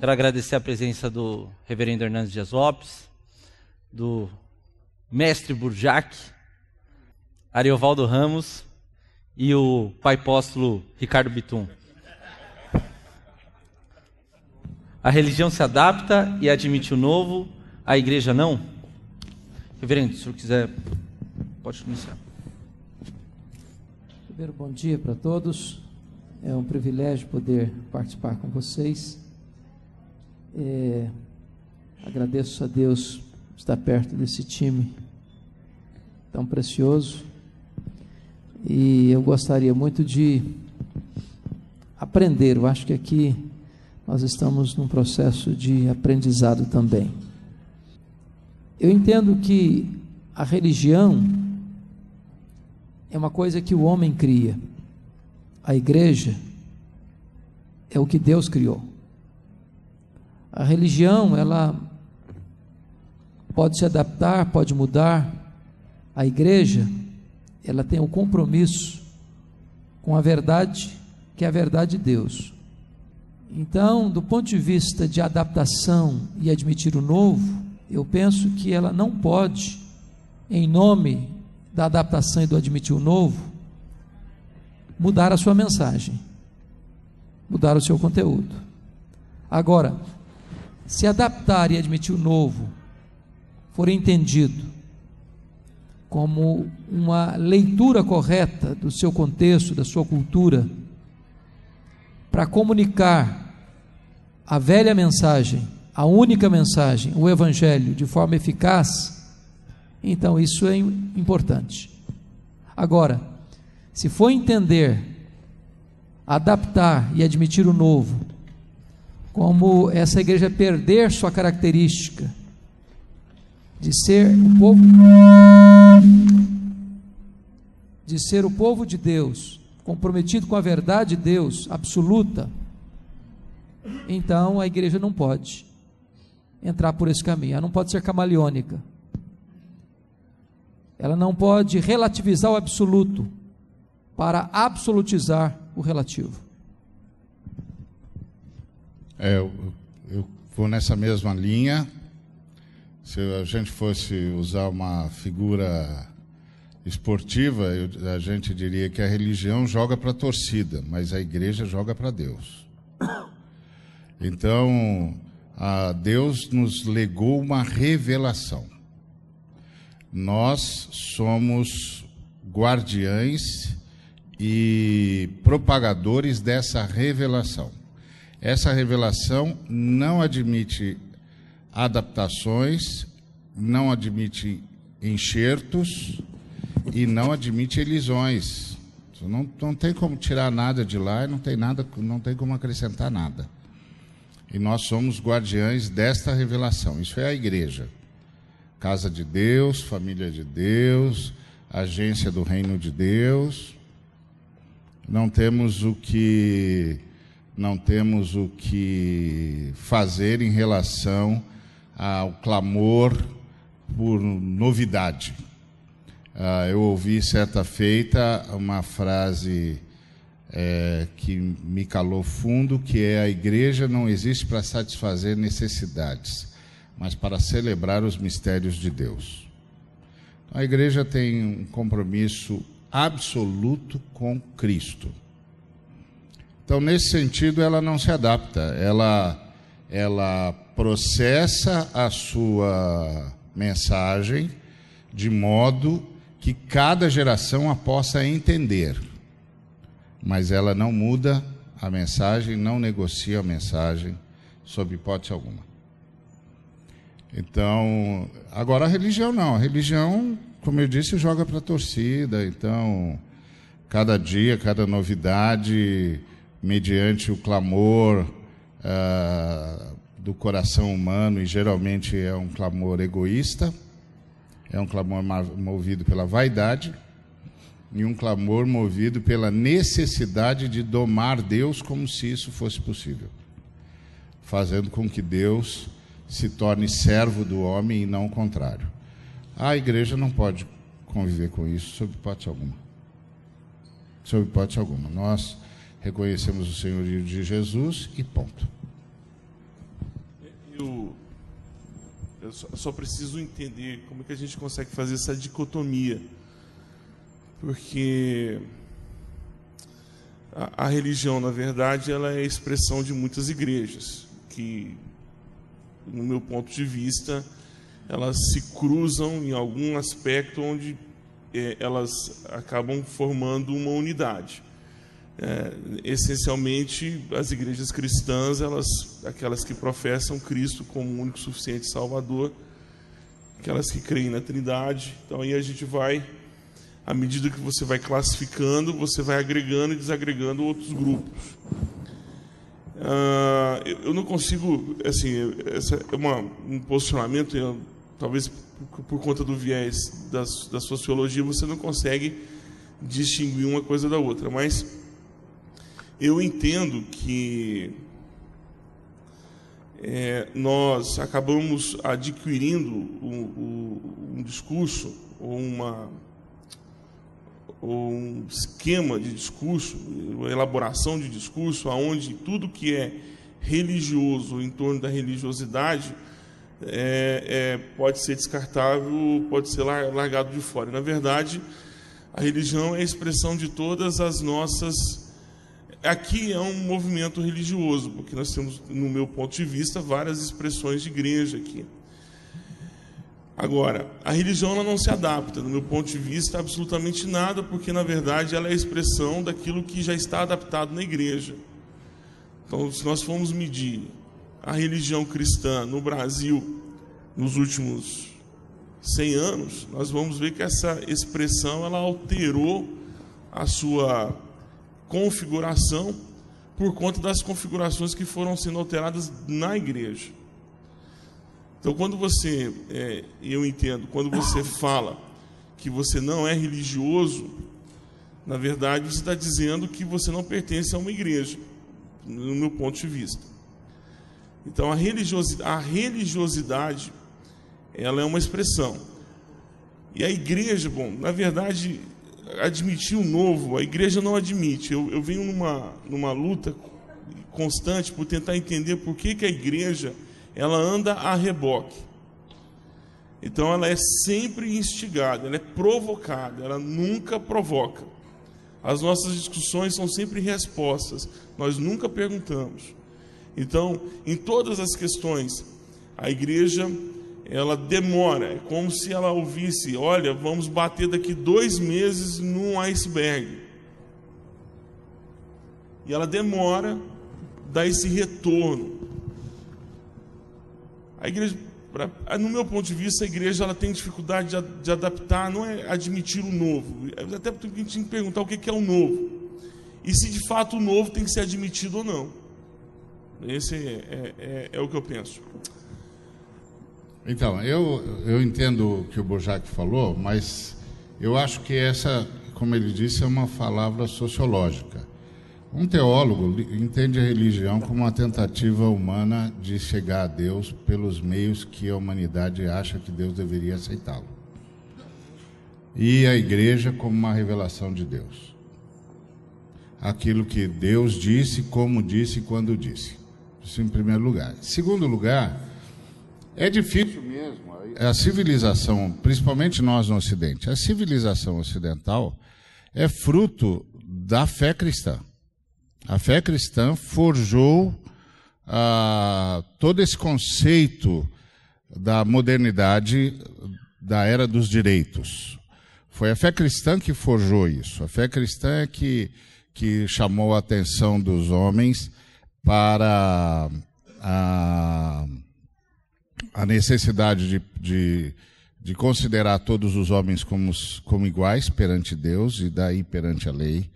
Quero agradecer a presença do reverendo Hernandes Dias Lopes, do mestre Burjac, Ariovaldo Ramos e o pai apóstolo Ricardo Bitum. A religião se adapta e admite o novo, a igreja não? Reverendo, se o senhor quiser, pode iniciar. Primeiro, bom dia para todos. É um privilégio poder participar com vocês. É, agradeço a Deus estar perto desse time tão precioso. E eu gostaria muito de aprender. Eu acho que aqui nós estamos num processo de aprendizado também. Eu entendo que a religião é uma coisa que o homem cria. A igreja é o que Deus criou. A religião, ela pode se adaptar, pode mudar. A igreja, ela tem o um compromisso com a verdade, que é a verdade de Deus. Então, do ponto de vista de adaptação e admitir o novo, eu penso que ela não pode, em nome da adaptação e do admitir o novo, mudar a sua mensagem, mudar o seu conteúdo. Agora, se adaptar e admitir o novo for entendido como uma leitura correta do seu contexto, da sua cultura, para comunicar a velha mensagem, a única mensagem, o Evangelho, de forma eficaz, então isso é importante. Agora, se for entender, adaptar e admitir o novo como essa igreja perder sua característica de ser o povo de ser o povo de Deus, comprometido com a verdade de Deus absoluta, então a igreja não pode entrar por esse caminho, ela não pode ser camaleônica. Ela não pode relativizar o absoluto para absolutizar o relativo. É, eu, eu vou nessa mesma linha. Se a gente fosse usar uma figura esportiva, eu, a gente diria que a religião joga para a torcida, mas a igreja joga para Deus. Então, Deus nos legou uma revelação. Nós somos guardiães e propagadores dessa revelação. Essa revelação não admite adaptações, não admite enxertos e não admite elisões. Não, não tem como tirar nada de lá e não tem, nada, não tem como acrescentar nada. E nós somos guardiães desta revelação. Isso é a igreja. Casa de Deus, família de Deus, agência do reino de Deus. Não temos o que não temos o que fazer em relação ao clamor por novidade. Ah, eu ouvi certa feita uma frase é, que me calou fundo, que é a igreja não existe para satisfazer necessidades, mas para celebrar os mistérios de Deus. A igreja tem um compromisso absoluto com Cristo. Então, nesse sentido, ela não se adapta, ela, ela processa a sua mensagem de modo que cada geração a possa entender, mas ela não muda a mensagem, não negocia a mensagem, sob hipótese alguma. Então, agora a religião não, a religião, como eu disse, joga para a torcida, então, cada dia, cada novidade mediante o clamor uh, do coração humano, e geralmente é um clamor egoísta, é um clamor movido pela vaidade, e um clamor movido pela necessidade de domar Deus como se isso fosse possível, fazendo com que Deus se torne servo do homem e não o contrário. A igreja não pode conviver com isso sob hipótese alguma. Sob hipótese alguma. Nós reconhecemos o senhorio de Jesus e ponto. eu, eu só, só preciso entender como é que a gente consegue fazer essa dicotomia. Porque a, a religião, na verdade, ela é expressão de muitas igrejas, que, no meu ponto de vista, elas se cruzam em algum aspecto onde é, elas acabam formando uma unidade. É, essencialmente, as igrejas cristãs, elas, aquelas que professam Cristo como o único suficiente Salvador, aquelas que creem na Trindade. Então aí a gente vai, à medida que você vai classificando, você vai agregando e desagregando outros grupos. Ah, eu não consigo, assim, esse é uma, um posicionamento, eu, talvez por, por, conta do viés das, da sociologia, você não consegue distinguir uma coisa da outra, mas eu entendo que é, nós acabamos adquirindo um, um, discurso ou uma ou um esquema de discurso, uma elaboração de discurso, aonde tudo que é religioso em torno da religiosidade é, é, pode ser descartável, pode ser largado de fora. Na verdade, a religião é a expressão de todas as nossas aqui é um movimento religioso, porque nós temos, no meu ponto de vista, várias expressões de igreja aqui. Agora, a religião ela não se adapta, no meu ponto de vista, absolutamente nada, porque na verdade ela é a expressão daquilo que já está adaptado na igreja. Então, se nós formos medir a religião cristã no Brasil nos últimos 100 anos, nós vamos ver que essa expressão ela alterou a sua configuração por conta das configurações que foram sendo alteradas na igreja. Então, quando você, é, eu entendo, quando você fala que você não é religioso, na verdade você está dizendo que você não pertence a uma igreja, no meu ponto de vista. Então, a religiosidade, a religiosidade ela é uma expressão. E a igreja, bom, na verdade, admitir o novo, a igreja não admite. Eu, eu venho numa, numa luta constante por tentar entender por que, que a igreja ela anda a reboque. Então ela é sempre instigada, ela é provocada, ela nunca provoca. As nossas discussões são sempre respostas, nós nunca perguntamos. Então, em todas as questões, a igreja ela demora, é como se ela ouvisse: olha, vamos bater daqui dois meses num iceberg. E ela demora dar esse retorno. A igreja, pra, no meu ponto de vista, a igreja ela tem dificuldade de, de adaptar, não é admitir o novo. Até porque a gente tem que perguntar o que é o novo. E se de fato o novo tem que ser admitido ou não. Esse é, é, é, é o que eu penso. Então, eu, eu entendo o que o Bojac falou, mas eu acho que essa, como ele disse, é uma palavra sociológica. Um teólogo entende a religião como uma tentativa humana de chegar a Deus pelos meios que a humanidade acha que Deus deveria aceitá-lo. E a igreja como uma revelação de Deus. Aquilo que Deus disse, como disse quando disse. Isso em primeiro lugar. Em segundo lugar, é difícil mesmo. A civilização, principalmente nós no Ocidente, a civilização ocidental é fruto da fé cristã. A fé cristã forjou ah, todo esse conceito da modernidade da era dos direitos. Foi a fé cristã que forjou isso. A fé cristã é que, que chamou a atenção dos homens para a a necessidade de, de, de, considerar todos os homens como, como iguais perante Deus e daí perante a lei.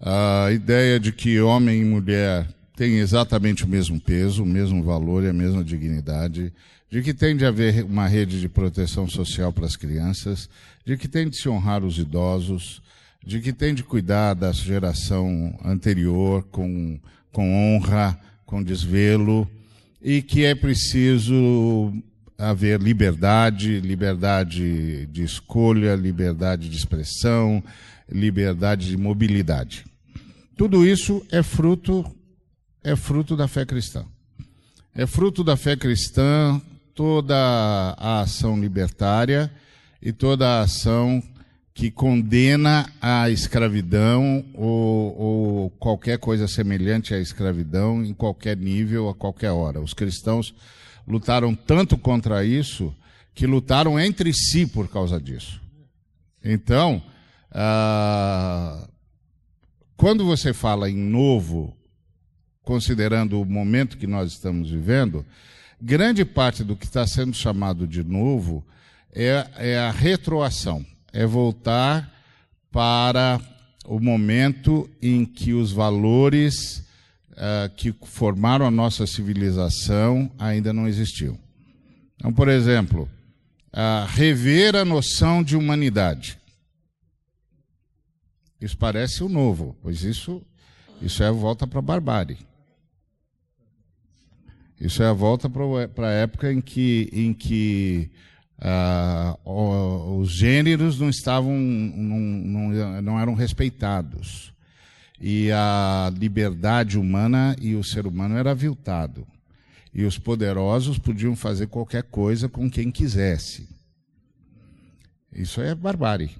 A ideia de que homem e mulher têm exatamente o mesmo peso, o mesmo valor e a mesma dignidade, de que tem de haver uma rede de proteção social para as crianças, de que tem de se honrar os idosos, de que tem de cuidar da geração anterior com, com honra, com desvelo, e que é preciso haver liberdade, liberdade de escolha, liberdade de expressão, liberdade de mobilidade. Tudo isso é fruto é fruto da fé cristã. É fruto da fé cristã toda a ação libertária e toda a ação que condena a escravidão ou, ou, qualquer coisa semelhante à escravidão em qualquer nível, a qualquer hora. Os cristãos lutaram tanto contra isso que lutaram entre si por causa disso. Então, ah, quando você fala em novo, considerando o momento que nós estamos vivendo, grande parte do que está sendo chamado de novo é, é a retroação, é voltar para o momento em que os valores uh, que formaram a nossa civilização ainda não existiam. Então, por exemplo, uh, rever a noção de humanidade. Isso parece o novo, pois isso, isso é a volta para a barbárie. Isso é a volta para a época em que, em que uh, os gêneros não estavam, não, não, não eram respeitados. E a liberdade humana e o ser humano era aviltado. E os poderosos podiam fazer qualquer coisa com quem quisesse. Isso é barbárie.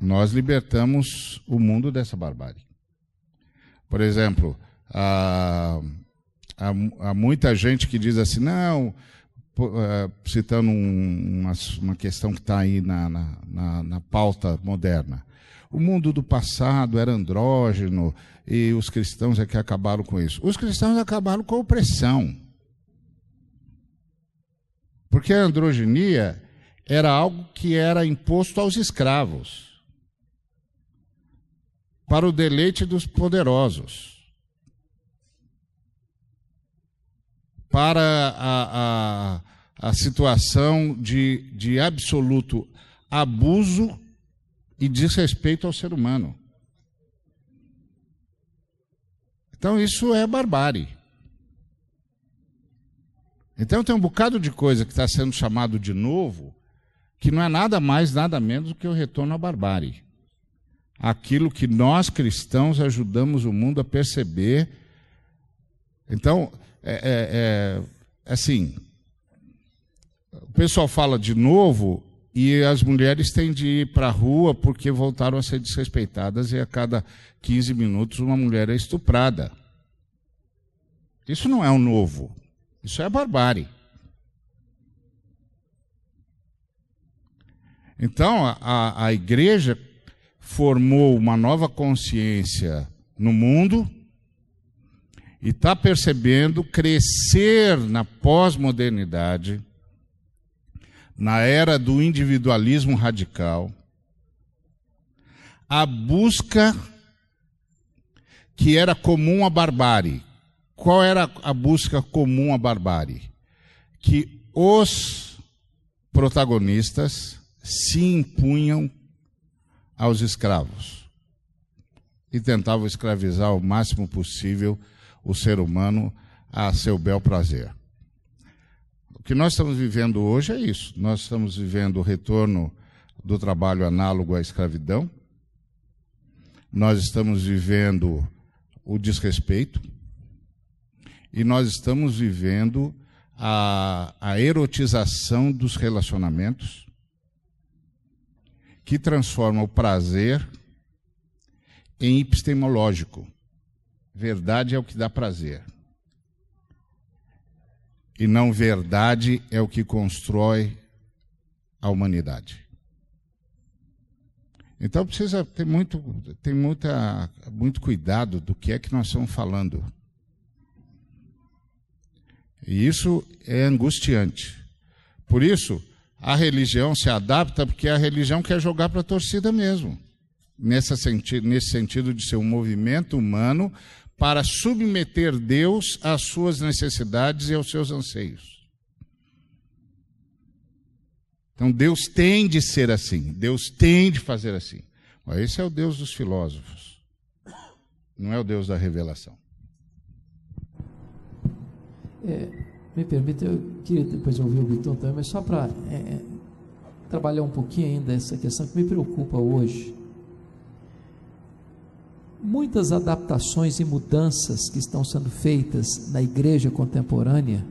Nós libertamos o mundo dessa barbárie. Por exemplo, uh, há, muita gente que diz assim, não, citando um, uma, uma, questão que está aí na, na, na, na, pauta moderna. O mundo do passado era andrógeno e os cristãos é que acabaram com isso. Os cristãos acabaram com a opressão. Porque a androgenia era algo que era imposto aos escravos para o deleite dos poderosos. Para a, a, a situação de, de absoluto abuso e desrespeito ao ser humano. Então isso é barbárie. Então tem um bocado de coisa que está sendo chamado de novo, que não é nada mais, nada menos do que o retorno à barbárie. Aquilo que nós cristãos ajudamos o mundo a perceber. Então, é, é, é, assim, o pessoal fala de novo e as mulheres têm de ir para a rua porque voltaram a ser desrespeitadas e a cada 15 minutos uma mulher é estuprada. Isso não é um novo, isso é barbárie. Então, a, a igreja formou uma nova consciência no mundo e está percebendo crescer na pós-modernidade, na era do individualismo radical, a busca que era comum à barbárie. Qual era a busca comum à barbárie? Que os protagonistas se impunham aos escravos e tentavam escravizar o máximo possível o ser humano a seu bel prazer. O que nós estamos vivendo hoje é isso. Nós estamos vivendo o retorno do trabalho análogo à escravidão. Nós estamos vivendo o desrespeito. E nós estamos vivendo a, a erotização dos relacionamentos, que transforma o prazer em epistemológico. Verdade é o que dá prazer. E não verdade é o que constrói a humanidade. Então precisa ter muito, ter muita, muito cuidado do que é que nós estamos falando. E isso é angustiante. Por isso, a religião se adapta porque a religião quer jogar para a torcida mesmo. Nesse sentido, nesse sentido de ser um movimento humano para submeter Deus às suas necessidades e aos seus anseios. Então Deus tem de ser assim, Deus tem de fazer assim. Esse é o Deus dos filósofos, não é o Deus da revelação. É, me permita, eu queria depois ouvir o Vitor também, mas só para é, é, trabalhar um pouquinho ainda essa questão que me preocupa hoje muitas adaptações e mudanças que estão sendo feitas na igreja contemporânea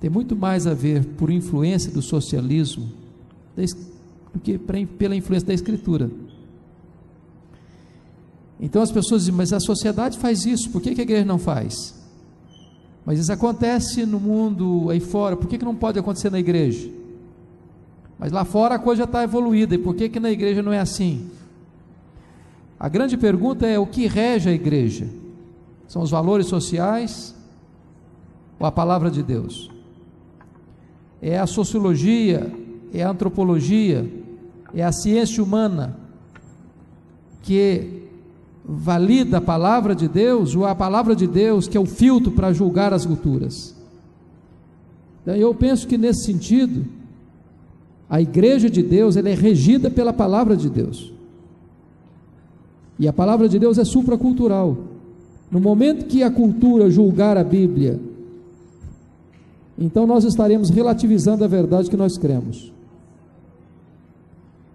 tem muito mais a ver por influência do socialismo do que pela influência da escritura. Então as pessoas dizem, mas a sociedade faz isso, por que, a igreja não faz? Mas isso acontece no mundo aí fora, por que, que não pode acontecer na igreja? Mas lá fora a coisa já está evoluída, e por que, que na igreja não é assim? A grande pergunta é: o que rege a igreja? São os valores sociais ou a palavra de Deus? É a sociologia, é a antropologia, é a ciência humana que valida a palavra de Deus ou a palavra de Deus que é o filtro para julgar as culturas? Então, eu penso que nesse sentido, a igreja de Deus ela é regida pela palavra de Deus. E a palavra de Deus é supracultural. No momento que a cultura julgar a Bíblia, então nós estaremos relativizando a verdade que nós cremos.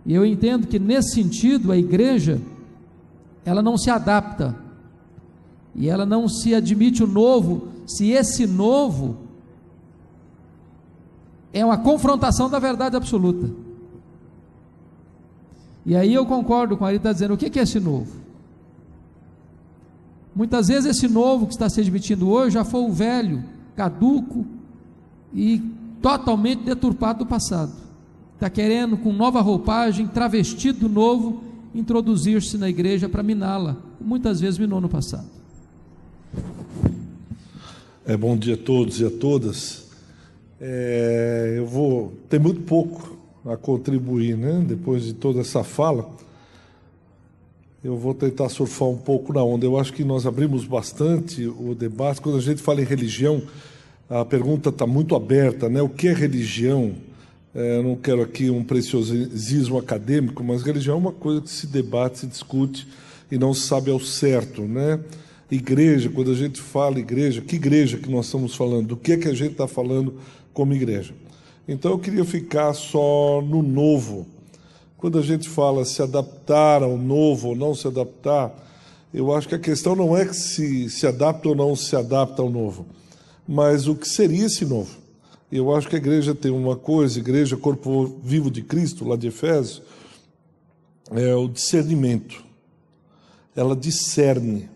E eu entendo que nesse sentido a igreja ela não se adapta e ela não se admite o novo, se esse novo é uma confrontação da verdade absoluta. E aí eu concordo com ele, está dizendo: o que é esse novo? Muitas vezes esse novo que está se admitindo hoje já foi o velho, caduco e totalmente deturpado do passado. Está querendo, com nova roupagem, travestido do novo, introduzir-se na igreja para miná-la. Muitas vezes minou no passado. É, bom dia a todos e a todas. É, eu vou. Tem muito pouco a contribuir, né? Depois de toda essa fala, eu vou tentar surfar um pouco na onda. Eu acho que nós abrimos bastante o debate. Quando a gente fala em religião, a pergunta está muito aberta, né? O que é religião? É, não quero aqui um preciosismo acadêmico, mas religião é uma coisa que se debate, se discute e não se sabe ao certo, né? Igreja, quando a gente fala igreja, que igreja que nós estamos falando? Do que é que a gente está falando como igreja? Então eu queria ficar só no novo. Quando a gente fala se adaptar ao novo ou não se adaptar, eu acho que a questão não é se se adapta ou não se adapta ao novo, mas o que seria esse novo. Eu acho que a igreja tem uma coisa, igreja corpo vivo de Cristo, lá de Efésios, é o discernimento. Ela discerne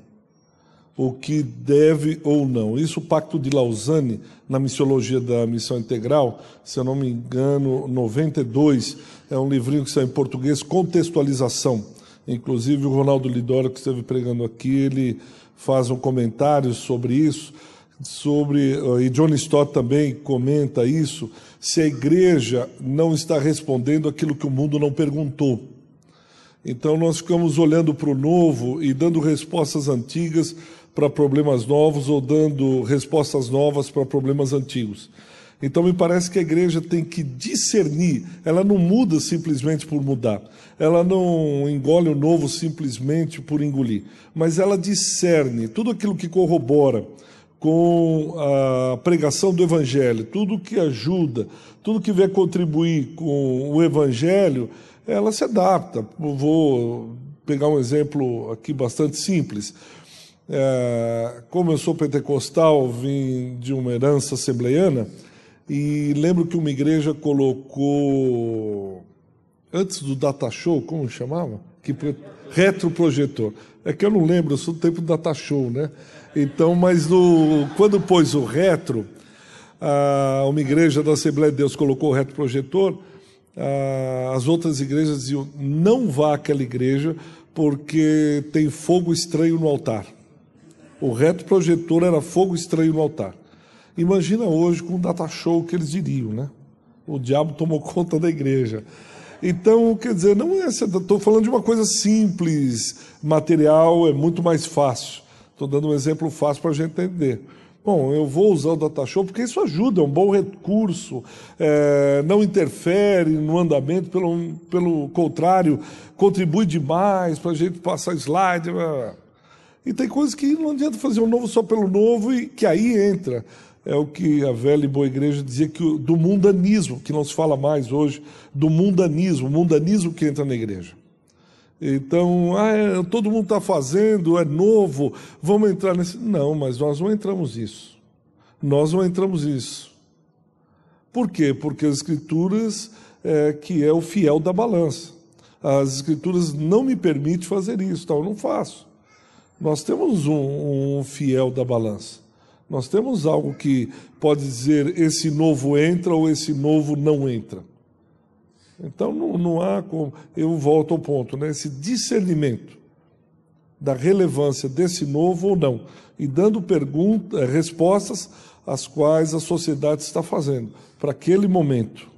o que deve ou não. Isso o Pacto de Lausanne, na missiologia da missão integral, se eu não me engano, 92, é um livrinho que sai em português, contextualização. Inclusive o Ronaldo Lidoro, que esteve pregando aqui, ele faz um comentário sobre isso, sobre eh, e John Stott também comenta isso, se a igreja não está respondendo aquilo que o mundo não perguntou. Então nós ficamos olhando para o novo e dando respostas antigas para problemas novos ou dando respostas novas para problemas antigos. Então me parece que a igreja tem que discernir, ela não muda simplesmente por mudar, ela não engole o novo simplesmente por engolir, mas ela discerne tudo aquilo que corrobora com a pregação do evangelho, tudo que ajuda, tudo que vier contribuir com o evangelho, ela se adapta. Vou pegar um exemplo aqui bastante simples. É, como eu sou pentecostal, vim de uma herança assembleiana, e lembro que uma igreja colocou, antes do data show, como chamava? Que, retroprojetor. É que eu não lembro, eu sou do tempo do data show, né? Então, mas no, quando pôs o retro, a, uma igreja da Assembleia de Deus colocou o retroprojetor, a, as outras igrejas diziam, não vá àquela igreja porque tem fogo estranho no altar. O reto projetor era fogo estranho no altar. Imagina hoje com o data show que eles diriam, né? O diabo tomou conta da igreja. Então, quer dizer, não é. Estou falando de uma coisa simples, material, é muito mais fácil. Estou dando um exemplo fácil para a gente entender. Bom, eu vou usar o data show porque isso ajuda, é um bom recurso, é, não interfere no andamento, pelo, pelo contrário, contribui demais para a gente passar slide. Blá, blá. E tem coisas que não adianta fazer um novo só pelo novo e que aí entra. É o que a velha e boa igreja dizia que do mundanismo, que não se fala mais hoje, do mundanismo, o mundanismo que entra na igreja. Então, ah, é, todo mundo está fazendo, é novo, vamos entrar nesse. Não, mas nós não entramos nisso. Nós não entramos nisso. Por quê? Porque as Escrituras, é, que é o fiel da balança. As Escrituras não me permitem fazer isso, então eu não faço. Nós temos um, um fiel da balança. Nós temos algo que pode dizer esse novo entra ou esse novo não entra. Então não, não há como. Eu volto ao ponto, né? esse discernimento da relevância desse novo ou não, e dando perguntas, respostas às quais a sociedade está fazendo para aquele momento.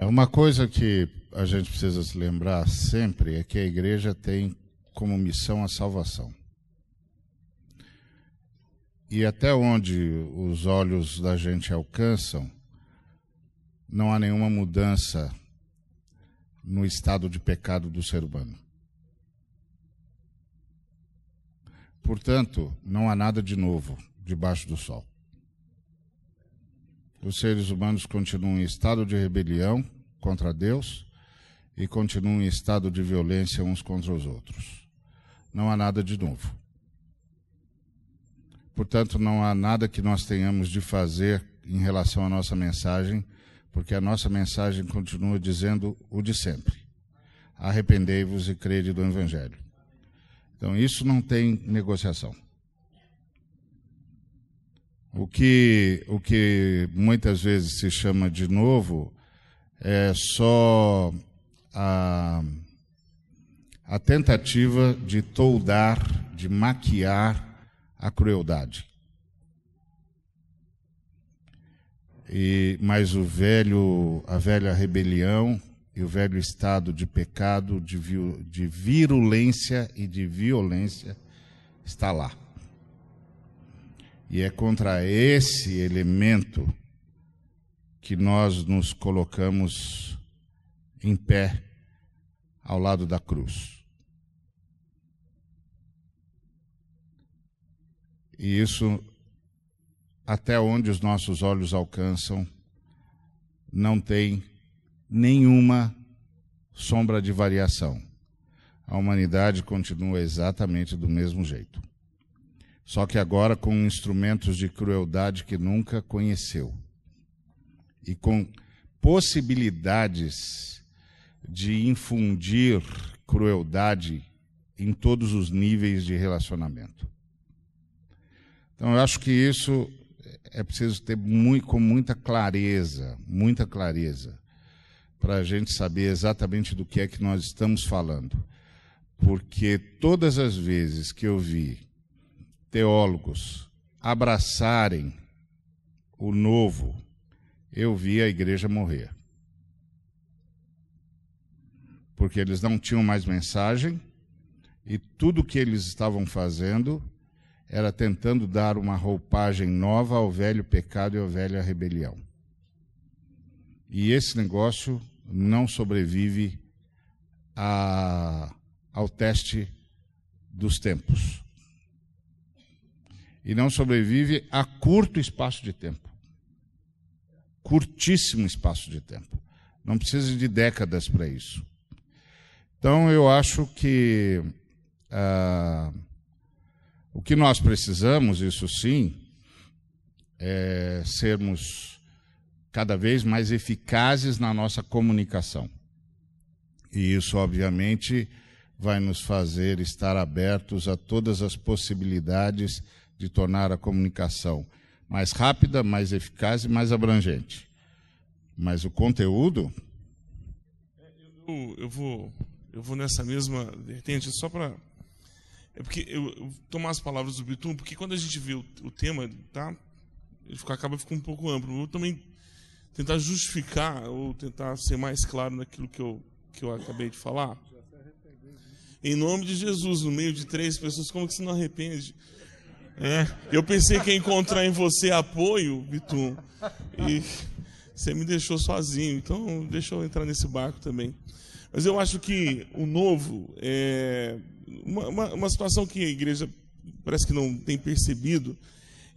É uma coisa que a gente precisa se lembrar sempre é que a igreja tem como missão a salvação. E até onde os olhos da gente alcançam, não há nenhuma mudança no estado de pecado do ser humano. Portanto, não há nada de novo debaixo do sol. Os seres humanos continuam em estado de rebelião contra Deus e continuam em estado de violência uns contra os outros. Não há nada de novo. Portanto, não há nada que nós tenhamos de fazer em relação à nossa mensagem porque a nossa mensagem continua dizendo o de sempre: arrependei-vos e crede do Evangelho. Então, isso não tem negociação. O que, o que muitas vezes se chama de novo é só a, a tentativa de toldar, de maquiar a crueldade. E, mas o velho, a velha rebelião e o velho estado de pecado, de, de virulência e de violência está lá. E é contra esse elemento que nós nos colocamos em pé ao lado da cruz. E isso até onde os nossos olhos alcançam, não tem nenhuma sombra de variação. A humanidade continua exatamente do mesmo jeito. Só que agora com instrumentos de crueldade que nunca conheceu. E com possibilidades de infundir crueldade em todos os níveis de relacionamento. Então, eu acho que isso é preciso ter muito, com muita clareza, muita clareza, para a gente saber exatamente do que é que nós estamos falando. Porque todas as vezes que eu vi teólogos abraçarem o novo, eu vi a igreja morrer. Porque eles não tinham mais mensagem e tudo que eles estavam fazendo era tentando dar uma roupagem nova ao velho pecado e à velha rebelião. E esse negócio não sobrevive a, ao teste dos tempos. E não sobrevive a curto espaço de tempo. Curtíssimo espaço de tempo. Não precisa de décadas para isso. Então, eu acho que. Uh, o que nós precisamos, isso sim, é sermos cada vez mais eficazes na nossa comunicação. E isso, obviamente, vai nos fazer estar abertos a todas as possibilidades de tornar a comunicação mais rápida, mais eficaz e mais abrangente. Mas o conteúdo. Eu, eu vou, eu vou nessa mesma vertente, só para é porque eu, eu tomar as palavras do Bitum, porque quando a gente vê o, o tema, tá? Ele fica, acaba ficando um pouco amplo. Eu também tentar justificar ou tentar ser mais claro naquilo que eu, que eu acabei de falar. Em nome de Jesus, no meio de três pessoas, como que você não arrepende? É, eu pensei que ia encontrar em você apoio, Bitum, e você me deixou sozinho, então deixa eu entrar nesse barco também. Mas eu acho que o novo é, uma, uma, uma situação que a igreja parece que não tem percebido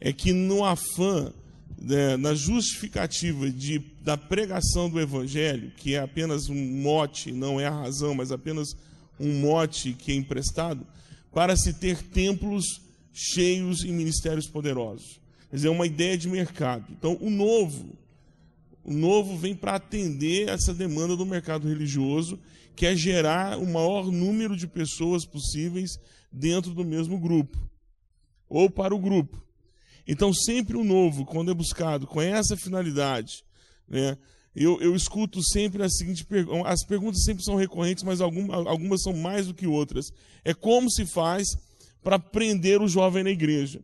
é que no afã né, na justificativa de, da pregação do Evangelho, que é apenas um mote, não é a razão, mas apenas um mote que é emprestado, para se ter templos cheios e ministérios poderosos. Quer dizer, é uma ideia de mercado. Então, o novo, o novo vem para atender essa demanda do mercado religioso, que é gerar o maior número de pessoas possíveis dentro do mesmo grupo, ou para o grupo. Então, sempre o novo, quando é buscado com essa finalidade, né, eu, eu escuto sempre a seguinte pergunta: as perguntas sempre são recorrentes, mas algumas, algumas são mais do que outras. É como se faz para prender o jovem na igreja?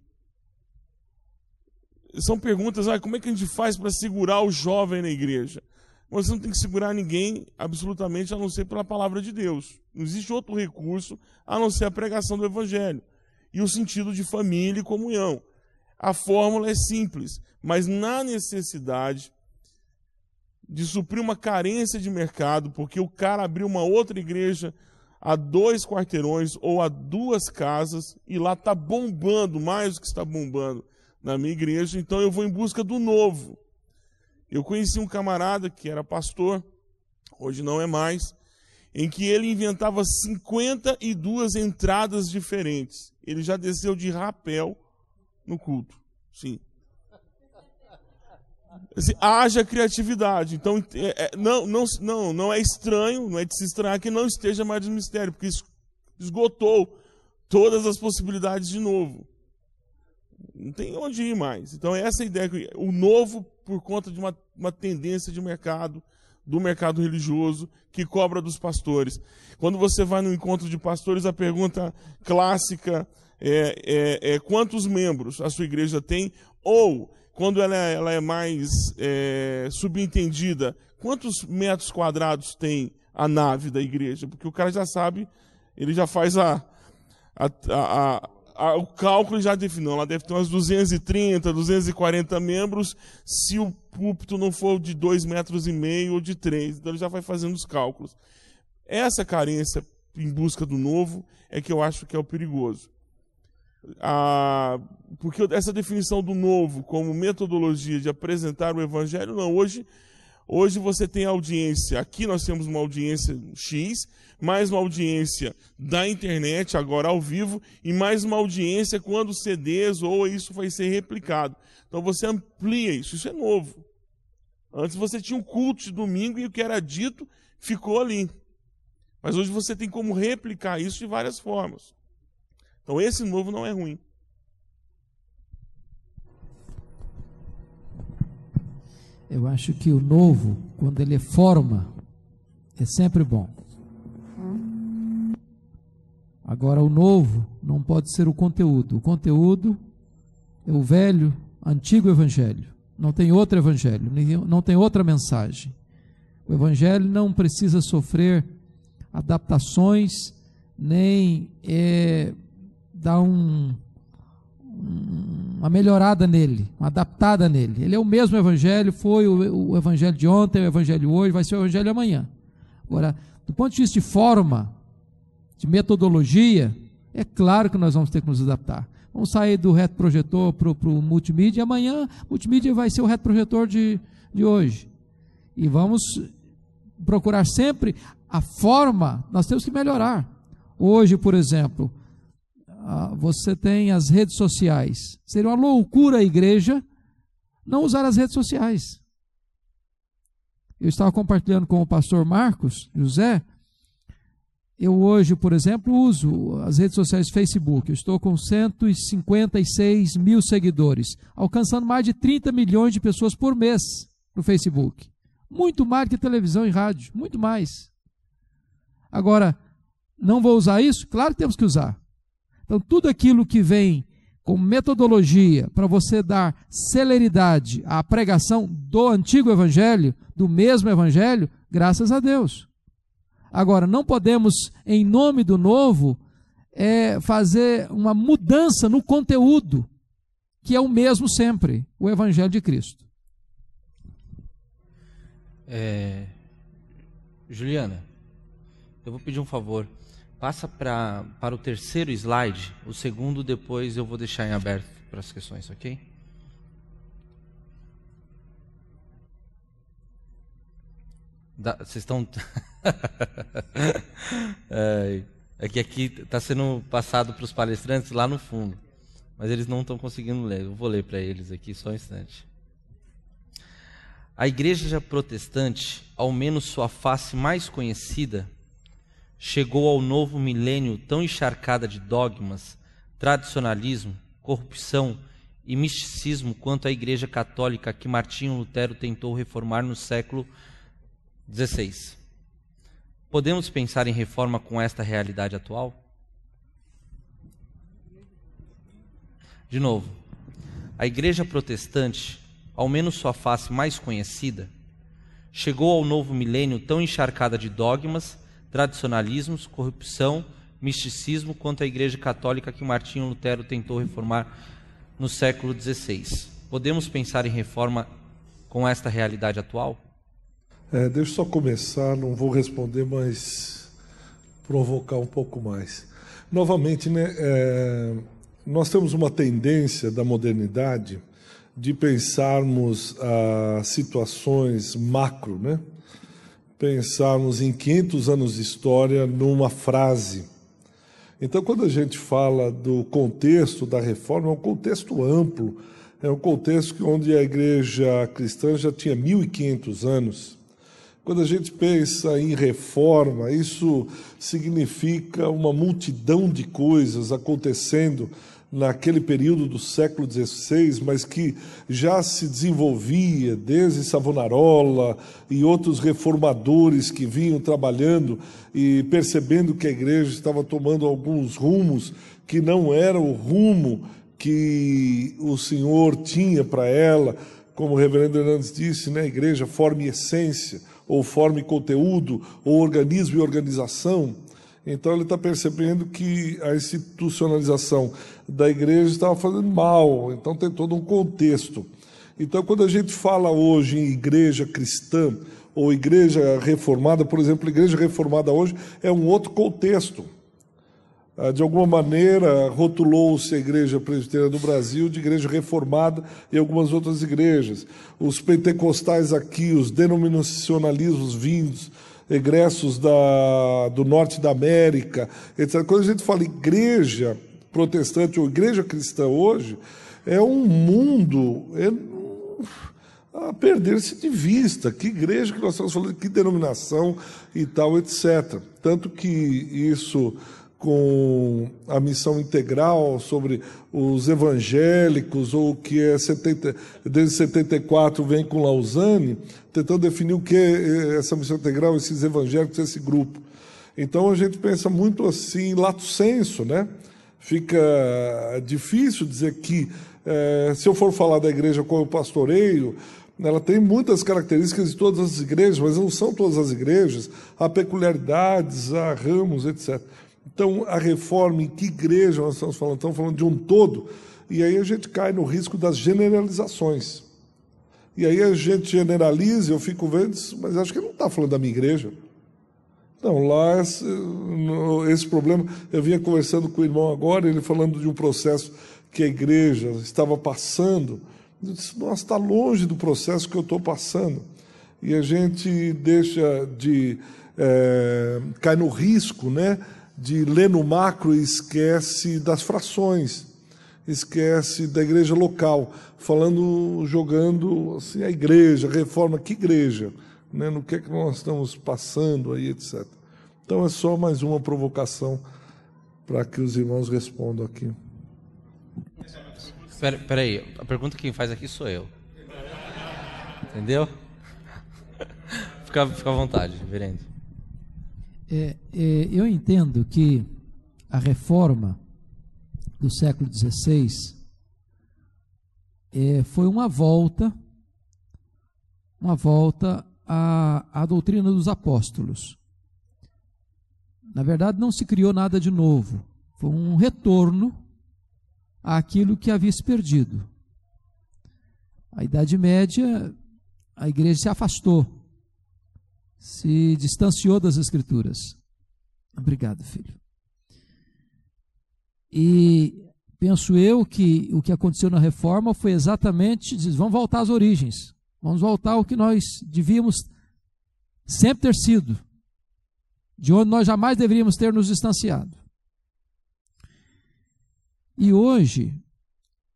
São perguntas, ah, como é que a gente faz para segurar o jovem na igreja? Você não tem que segurar ninguém absolutamente a não ser pela palavra de Deus. Não existe outro recurso a não ser a pregação do Evangelho e o sentido de família e comunhão. A fórmula é simples, mas na necessidade de suprir uma carência de mercado, porque o cara abriu uma outra igreja a dois quarteirões ou a duas casas e lá está bombando mais do que está bombando na minha igreja, então eu vou em busca do novo. Eu conheci um camarada que era pastor, hoje não é mais, em que ele inventava 52 entradas diferentes. Ele já desceu de rapel no culto. Sim. Assim, haja criatividade. Então, é, é, não, não, não, não é estranho, não é de se estranhar que não esteja mais no mistério, porque esgotou todas as possibilidades de novo. Não tem onde ir mais. Então, essa é ideia. O novo, por conta de uma, uma tendência de mercado, do mercado religioso, que cobra dos pastores. Quando você vai no encontro de pastores, a pergunta clássica é, é, é, quantos membros a sua igreja tem, ou, quando ela é, ela é mais é, subentendida, quantos metros quadrados tem a nave da igreja? Porque o cara já sabe, ele já faz a, a, a, a o cálculo já definiu. Ela deve ter umas 230, 240 membros, se o púlpito não for de 2 metros e meio ou de 3. Então ele já vai fazendo os cálculos. Essa carência em busca do novo é que eu acho que é o perigoso. Ah, porque essa definição do novo como metodologia de apresentar o evangelho, não. Hoje, hoje você tem audiência, aqui nós temos uma audiência X, mais uma audiência da internet, agora ao vivo, e mais uma audiência quando CDs ou isso vai ser replicado. Então você amplia isso, isso é novo. Antes você tinha um culto de domingo e o que era dito ficou ali. Mas hoje você tem como replicar isso de várias formas. Então esse novo não é ruim. Eu acho que o novo, quando ele forma, é sempre bom. Agora, o novo não pode ser o conteúdo. O conteúdo é o velho, antigo evangelho. Não tem outro evangelho, não tem outra mensagem. O evangelho não precisa sofrer adaptações, nem é, dar um, uma melhorada nele, uma adaptada nele. Ele é o mesmo evangelho, foi o, o evangelho de ontem, o evangelho hoje, vai ser o evangelho amanhã. Agora, do ponto de vista de forma, de metodologia, é claro que nós vamos ter que nos adaptar. Vamos sair do reto projetor para o multimídia, amanhã multimídia vai ser o reto projetor de, de hoje. E vamos procurar sempre a forma, nós temos que melhorar. Hoje, por exemplo, você tem as redes sociais. Seria uma loucura a igreja não usar as redes sociais. Eu estava compartilhando com o pastor Marcos José. Eu hoje, por exemplo, uso as redes sociais Facebook. Eu estou com 156 mil seguidores, alcançando mais de 30 milhões de pessoas por mês no Facebook. Muito mais que televisão e rádio, muito mais. Agora, não vou usar isso? Claro que temos que usar. Então, tudo aquilo que vem com metodologia para você dar celeridade à pregação do antigo evangelho, do mesmo evangelho, graças a Deus. Agora, não podemos, em nome do novo, é, fazer uma mudança no conteúdo, que é o mesmo sempre, o evangelho de Cristo. É, Juliana, eu vou pedir um favor. Passa pra, para o terceiro slide. O segundo depois eu vou deixar em aberto para as questões, ok? Vocês estão. é, é que aqui está sendo passado para os palestrantes lá no fundo. Mas eles não estão conseguindo ler. Eu vou ler para eles aqui só um instante. A igreja protestante, ao menos sua face mais conhecida, chegou ao novo milênio tão encharcada de dogmas, tradicionalismo, corrupção e misticismo quanto a igreja católica que Martinho Lutero tentou reformar no século XVI. Podemos pensar em reforma com esta realidade atual? De novo, a igreja protestante ao menos sua face mais conhecida, chegou ao novo milênio tão encharcada de dogmas, tradicionalismos, corrupção, misticismo quanto a Igreja Católica que Martinho Lutero tentou reformar no século XVI. Podemos pensar em reforma com esta realidade atual? É, deixa eu só começar, não vou responder, mas provocar um pouco mais. Novamente, né, é, nós temos uma tendência da modernidade de pensarmos ah, situações macro, né? Pensarmos em 500 anos de história numa frase. Então, quando a gente fala do contexto da reforma, é um contexto amplo, é um contexto onde a igreja cristã já tinha 1.500 anos. Quando a gente pensa em reforma, isso significa uma multidão de coisas acontecendo naquele período do século XVI, mas que já se desenvolvia desde Savonarola e outros reformadores que vinham trabalhando e percebendo que a igreja estava tomando alguns rumos que não era o rumo que o Senhor tinha para ela, como o reverendo Hernandes disse, né, a igreja forma essência, ou forma conteúdo, ou organismo e organização. Então ele está percebendo que a institucionalização da igreja estava fazendo mal, então tem todo um contexto. Então, quando a gente fala hoje em igreja cristã ou igreja reformada, por exemplo, igreja reformada hoje é um outro contexto. Ah, de alguma maneira, rotulou-se a igreja presbiteriana do Brasil de igreja reformada e algumas outras igrejas. Os pentecostais aqui, os denominacionalismos vindos egressos da, do norte da América, etc. Quando a gente fala igreja protestante ou igreja cristã hoje, é um mundo é, a perder-se de vista. Que igreja que nós estamos falando, que denominação e tal, etc. Tanto que isso com a missão integral sobre os evangélicos, ou que é 70, desde 74 vem com Lausanne, tentando definir o que é essa missão integral, esses evangélicos, esse grupo. Então a gente pensa muito assim, lato senso, né? Fica difícil dizer que, é, se eu for falar da igreja como pastoreio, ela tem muitas características de todas as igrejas, mas não são todas as igrejas, há peculiaridades, há ramos, etc. Então, a reforma, em que igreja nós estamos falando? Estamos falando de um todo, e aí a gente cai no risco das generalizações. E aí a gente generaliza, eu fico vendo, mas acho que não está falando da minha igreja. Não, lá esse, esse, problema, eu vinha conversando com o irmão agora, ele falando de um processo que a igreja estava passando. Eu disse, nossa, está longe do processo que eu estou passando. E a gente deixa de. É, cai no risco, né? de ler no macro e esquece das frações, esquece da igreja local, falando, jogando assim, a igreja, a reforma, que igreja? Né? No que é que nós estamos passando aí, etc. Então é só mais uma provocação para que os irmãos respondam aqui. Espera aí, a pergunta que quem faz aqui sou eu. Entendeu? fica, fica à vontade, reverendo. É, é, eu entendo que a reforma do século XVI é, foi uma volta, uma volta à, à doutrina dos apóstolos. Na verdade, não se criou nada de novo, foi um retorno àquilo que havia se perdido. A Idade Média, a igreja se afastou se distanciou das Escrituras. Obrigado, filho. E penso eu que o que aconteceu na reforma foi exatamente, vamos voltar às origens, vamos voltar ao que nós devíamos sempre ter sido, de onde nós jamais deveríamos ter nos distanciado. E hoje,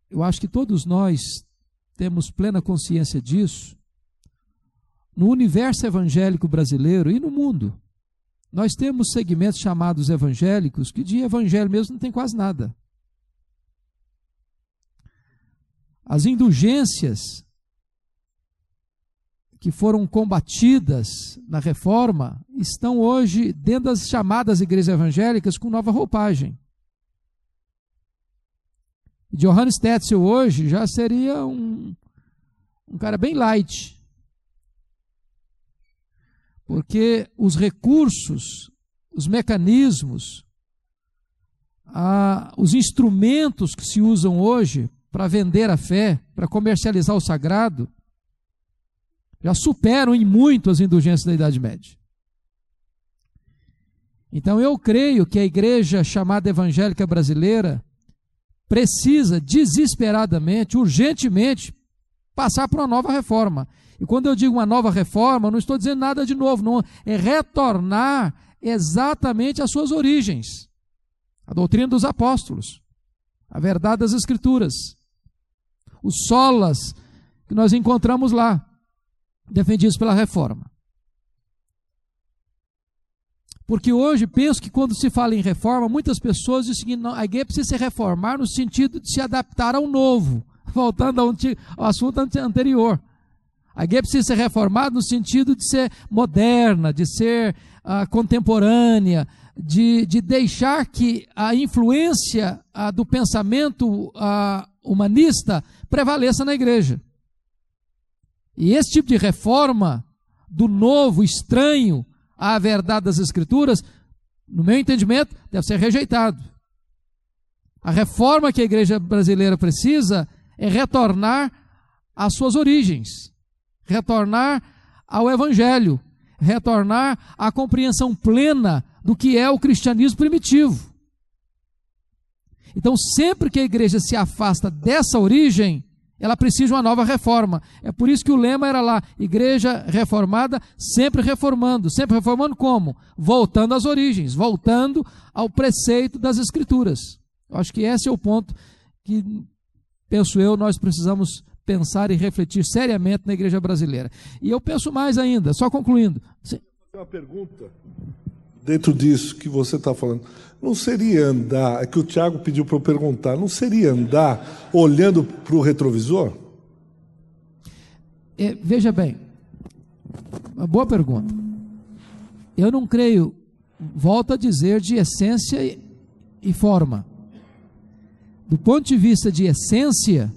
eu acho que todos nós temos plena consciência disso. No universo evangélico brasileiro e no mundo, nós temos segmentos chamados evangélicos que de evangelho mesmo não tem quase nada. As indulgências que foram combatidas na reforma estão hoje dentro das chamadas igrejas evangélicas com nova roupagem. Johannes Tetzel hoje já seria um, um cara bem light. Porque os recursos, os mecanismos, a, os instrumentos que se usam hoje para vender a fé, para comercializar o sagrado, já superam em muito as indulgências da Idade Média. Então eu creio que a igreja chamada evangélica brasileira precisa desesperadamente, urgentemente, passar por uma nova reforma. E quando eu digo uma nova reforma, não estou dizendo nada de novo, não, é retornar exatamente às suas origens. A doutrina dos apóstolos, a verdade das escrituras, os solas que nós encontramos lá, defendidos pela reforma. Porque hoje penso que quando se fala em reforma, muitas pessoas dizem não, a igreja precisa se reformar no sentido de se adaptar ao novo, voltando ao, ao assunto anterior. A igreja precisa ser reformada no sentido de ser moderna, de ser uh, contemporânea, de, de, deixar que a influência uh, do pensamento uh, humanista prevaleça na igreja. E esse tipo de reforma do novo, estranho, à verdade das Escrituras, no meu entendimento, deve ser rejeitado. A reforma que a igreja brasileira precisa é retornar às suas origens, retornar ao Evangelho, retornar à compreensão plena do que é o cristianismo primitivo. Então, sempre que a igreja se afasta dessa origem, ela precisa de uma nova reforma. É por isso que o lema era lá: igreja reformada, sempre reformando. Sempre reformando como? Voltando às origens, voltando ao preceito das Escrituras. Eu acho que esse é o ponto que, penso eu, nós precisamos pensar e refletir seriamente na igreja brasileira. E eu penso mais ainda, só concluindo. Uma pergunta dentro disso que você está falando. Não seria andar, é que o Tiago pediu para eu perguntar, não seria andar olhando para o retrovisor? É, veja bem, uma boa pergunta. Eu não creio, volto a dizer, de essência e, e forma. Do ponto de vista de essência,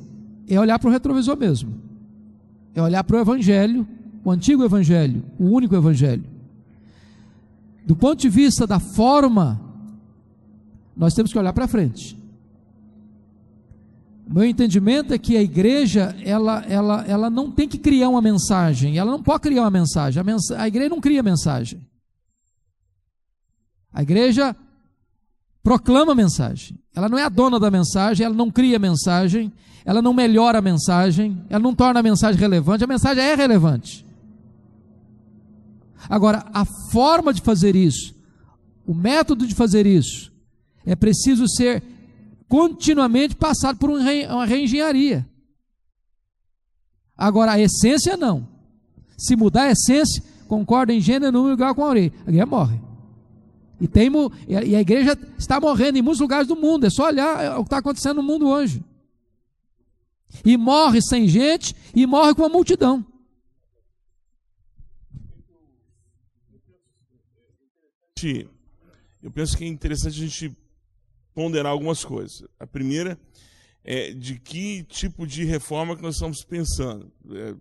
é olhar para o retrovisor mesmo. É olhar para o Evangelho, o antigo Evangelho, o único Evangelho. Do ponto de vista da forma, nós temos que olhar para frente. Meu entendimento é que a igreja, ela, ela, ela não tem que criar uma mensagem, ela não pode criar uma mensagem. A, a igreja não cria mensagem. A igreja proclama a mensagem. Ela não é a dona da mensagem, ela não cria mensagem, ela não melhora a mensagem, ela não torna a mensagem relevante, a mensagem é relevante. Agora, a forma de fazer isso, o método de fazer isso, é preciso ser continuamente passado por uma reengenharia. Agora, a essência não. Se mudar a essência, concorda em gênero, número igual com a orelha. A igreja morre. E, tem, e a igreja está morrendo em muitos lugares do mundo. É só olhar o que está acontecendo no mundo hoje. E morre sem gente e morre com a multidão. Eu penso que é interessante a gente ponderar algumas coisas. A primeira é de que tipo de reforma que nós estamos pensando. É,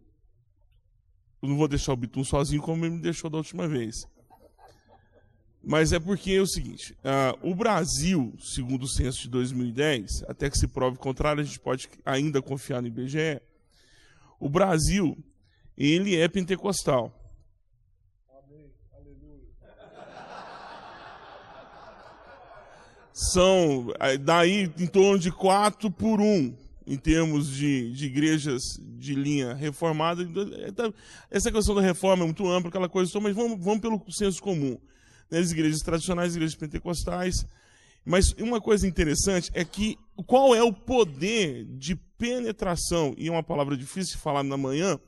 eu não vou deixar o Bitum sozinho como ele me deixou da última vez. Mas é porque é o seguinte: uh, o Brasil, segundo o censo de 2010, até que se prove o contrário, a gente pode ainda confiar no IBGE. O Brasil, ele é pentecostal. são daí em torno de 4 por 1. em termos de, de igrejas de linha reformada. Então, essa questão da reforma é muito ampla, aquela coisa, mas vamos, vamos pelo senso comum. Né? As igrejas tradicionais, as igrejas pentecostais. Mas uma coisa interessante é que qual é o poder de penetração, e é uma palavra difícil de falar na manhã,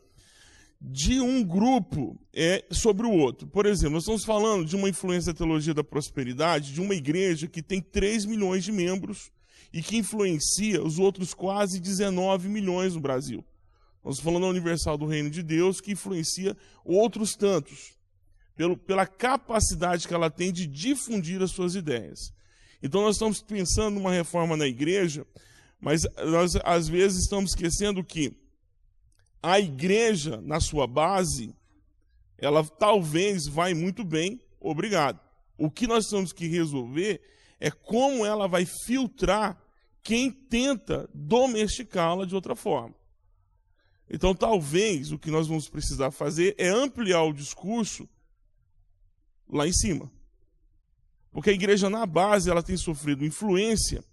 de um grupo é, sobre o outro. Por exemplo, nós estamos falando de uma influência da teologia da prosperidade, de uma igreja que tem 3 milhões de membros e que influencia os outros quase 19 milhões no Brasil. Nós estamos falando da Universal do Reino de Deus, que influencia outros tantos, pelo, pela capacidade que ela tem de difundir as suas ideias. Então, nós estamos pensando numa reforma na igreja, mas nós, às vezes, estamos esquecendo que a igreja, na sua base, ela talvez vai muito bem, obrigado. O que nós temos que resolver é como ela vai filtrar quem tenta domesticá-la de outra forma. Então, talvez o que nós vamos precisar fazer é ampliar o discurso lá em cima. Porque a igreja na base ela tem sofrido influência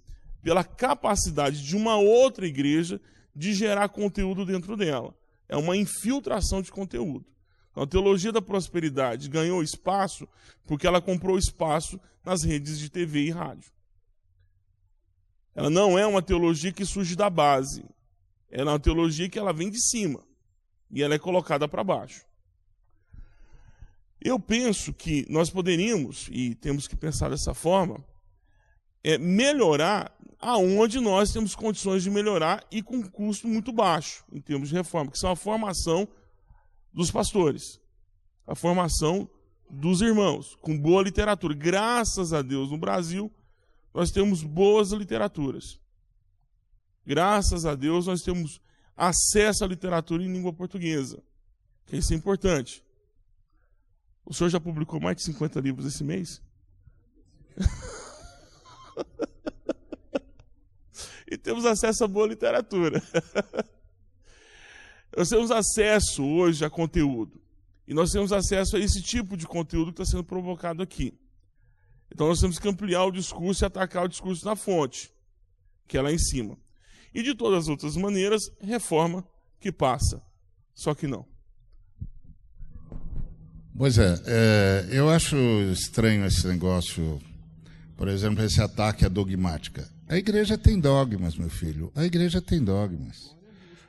pela capacidade de uma outra igreja de gerar conteúdo dentro dela. É uma infiltração de conteúdo. Então, a teologia da prosperidade ganhou espaço porque ela comprou espaço nas redes de TV e rádio. Ela não é uma teologia que surge da base. Ela é uma teologia que ela vem de cima e ela é colocada para baixo. Eu penso que nós poderíamos, e temos que pensar dessa forma, é melhorar aonde nós temos condições de melhorar e com custo muito baixo em termos de reforma, que são a formação dos pastores, a formação dos irmãos, com boa literatura. Graças a Deus, no Brasil, nós temos boas literaturas. Graças a Deus, nós temos acesso à literatura em língua portuguesa, que isso é importante. O senhor já publicou mais de 50 livros esse mês? e temos acesso a boa literatura. nós temos acesso hoje a conteúdo. E nós temos acesso a esse tipo de conteúdo que está sendo provocado aqui. Então nós temos que ampliar o discurso e atacar o discurso na fonte, que é lá em cima. E de todas as outras maneiras, reforma que passa. Só que não. Pois é, é, eu acho estranho esse negócio, por exemplo, esse ataque à dogmática. A igreja tem dogmas, meu filho. A igreja tem dogmas.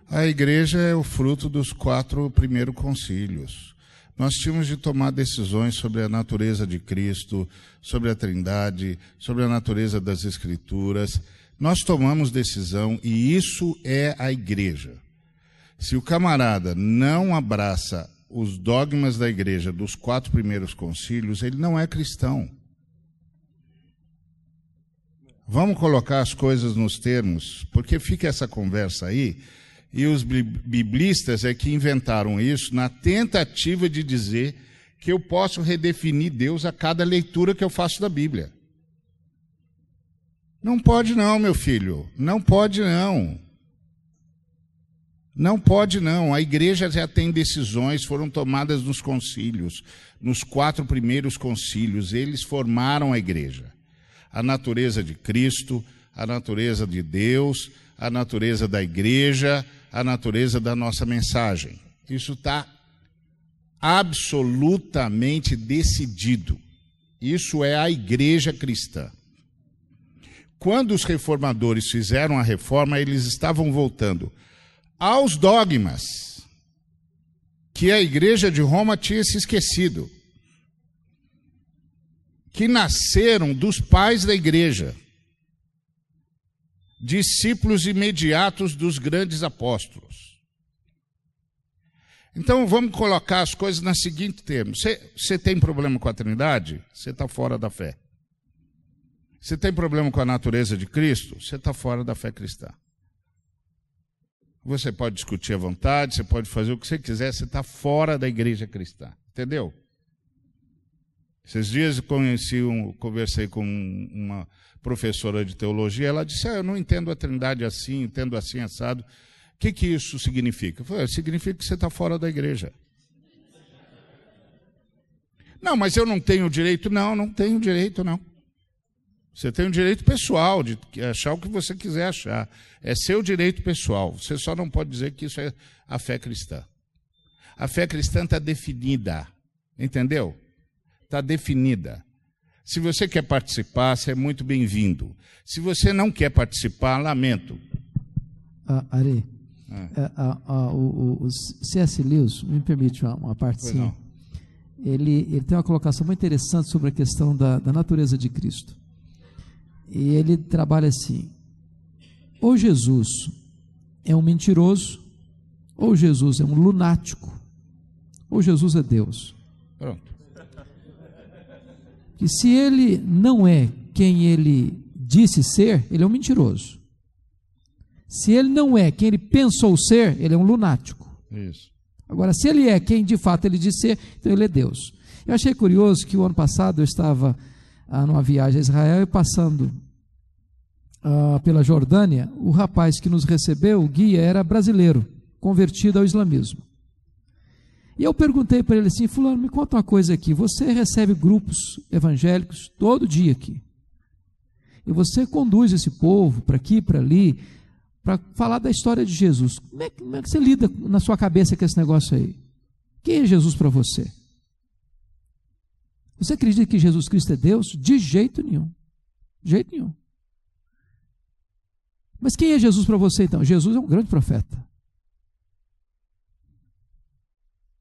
A igreja é o fruto dos quatro primeiros concílios. Nós tínhamos de tomar decisões sobre a natureza de Cristo, sobre a Trindade, sobre a natureza das Escrituras. Nós tomamos decisão e isso é a igreja. Se o camarada não abraça os dogmas da igreja dos quatro primeiros concílios, ele não é cristão. Vamos colocar as coisas nos termos, porque fica essa conversa aí, e os biblistas é que inventaram isso na tentativa de dizer que eu posso redefinir Deus a cada leitura que eu faço da Bíblia. Não pode não, meu filho, não pode não. Não pode não. A igreja já tem decisões, foram tomadas nos concílios, nos quatro primeiros concílios, eles formaram a igreja a natureza de Cristo, a natureza de Deus, a natureza da igreja, a natureza da nossa mensagem. Isso está absolutamente decidido. Isso é a igreja cristã. Quando os reformadores fizeram a reforma, eles estavam voltando aos dogmas que a igreja de Roma tinha se esquecido que nasceram dos pais da igreja, discípulos imediatos dos grandes apóstolos. Então vamos colocar as coisas na seguinte termo: você tem problema com a Trindade? Você está fora da fé. Você tem problema com a natureza de Cristo? Você está fora da fé cristã. Você pode discutir à vontade, você pode fazer o que você quiser, você está fora da igreja cristã. Entendeu? Esses dias eu conheci um, conversei com uma professora de teologia, ela disse: ah, Eu não entendo a trindade assim, entendo assim, assado. O que, que isso significa? Eu falei, significa que você está fora da igreja. Não, mas eu não tenho direito. Não, não tenho direito, não. Você tem o direito pessoal de achar o que você quiser achar. É seu direito pessoal. Você só não pode dizer que isso é a fé cristã. A fé cristã está definida. Entendeu? Está definida. Se você quer participar, você é muito bem-vindo. Se você não quer participar, lamento. Ah, Are, ah. ah, ah o, o, C.S. Lewis, me permite uma, uma parte sim. Ele, ele tem uma colocação muito interessante sobre a questão da, da natureza de Cristo. E ele trabalha assim: ou Jesus é um mentiroso, ou Jesus é um lunático, ou Jesus é Deus. Pronto. Que se ele não é quem ele disse ser, ele é um mentiroso. Se ele não é quem ele pensou ser, ele é um lunático. Isso. Agora, se ele é quem de fato ele disse ser, então ele é Deus. Eu achei curioso que o ano passado eu estava ah, numa viagem a Israel e passando ah, pela Jordânia, o rapaz que nos recebeu, o guia, era brasileiro, convertido ao islamismo. E eu perguntei para ele assim: Fulano, me conta uma coisa aqui. Você recebe grupos evangélicos todo dia aqui. E você conduz esse povo para aqui, para ali, para falar da história de Jesus. Como é, como é, que você lida na sua cabeça com esse negócio aí? Quem é Jesus para você? Você acredita que Jesus Cristo é Deus? De jeito nenhum. De jeito nenhum. Mas quem é Jesus para você então? Jesus é um grande profeta.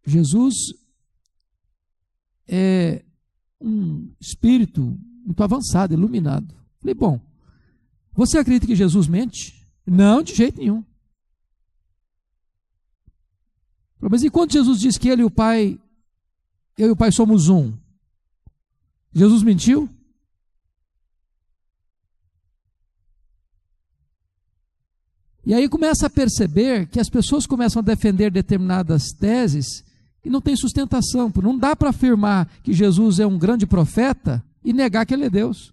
Jesus é um espírito muito avançado, iluminado. Falei, bom, você acredita que Jesus mente? Não, de jeito nenhum. Mas enquanto Jesus disse que ele e o Pai, eu e o Pai somos um, Jesus mentiu? E aí começa a perceber que as pessoas começam a defender determinadas teses e não tem sustentação. Não dá para afirmar que Jesus é um grande profeta e negar que ele é Deus.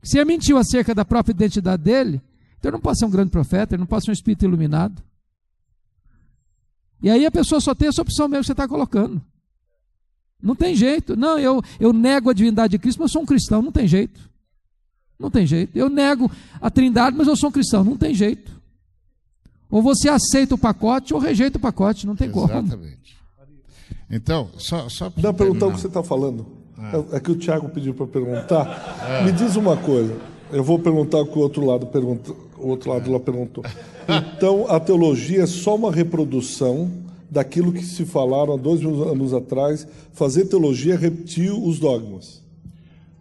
Se ele mentiu acerca da própria identidade dele, então ele não pode ser um grande profeta, ele não pode ser um espírito iluminado. E aí a pessoa só tem essa opção mesmo que você está colocando. Não tem jeito. Não, eu, eu nego a divindade de Cristo, mas eu sou um cristão, não tem jeito. Não tem jeito. Eu nego a trindade, mas eu sou um cristão. Não tem jeito. Ou você aceita o pacote ou rejeita o pacote. Não tem Exatamente. como. Exatamente. Então, só, só para. Dá perguntar o que você está falando. É. é. que o Tiago pediu para perguntar. É. Me diz uma coisa. Eu vou perguntar o que o outro lado perguntou. O outro lado é. lá perguntou. Então, a teologia é só uma reprodução daquilo que se falaram há dois mil anos atrás. Fazer teologia é repetir os dogmas.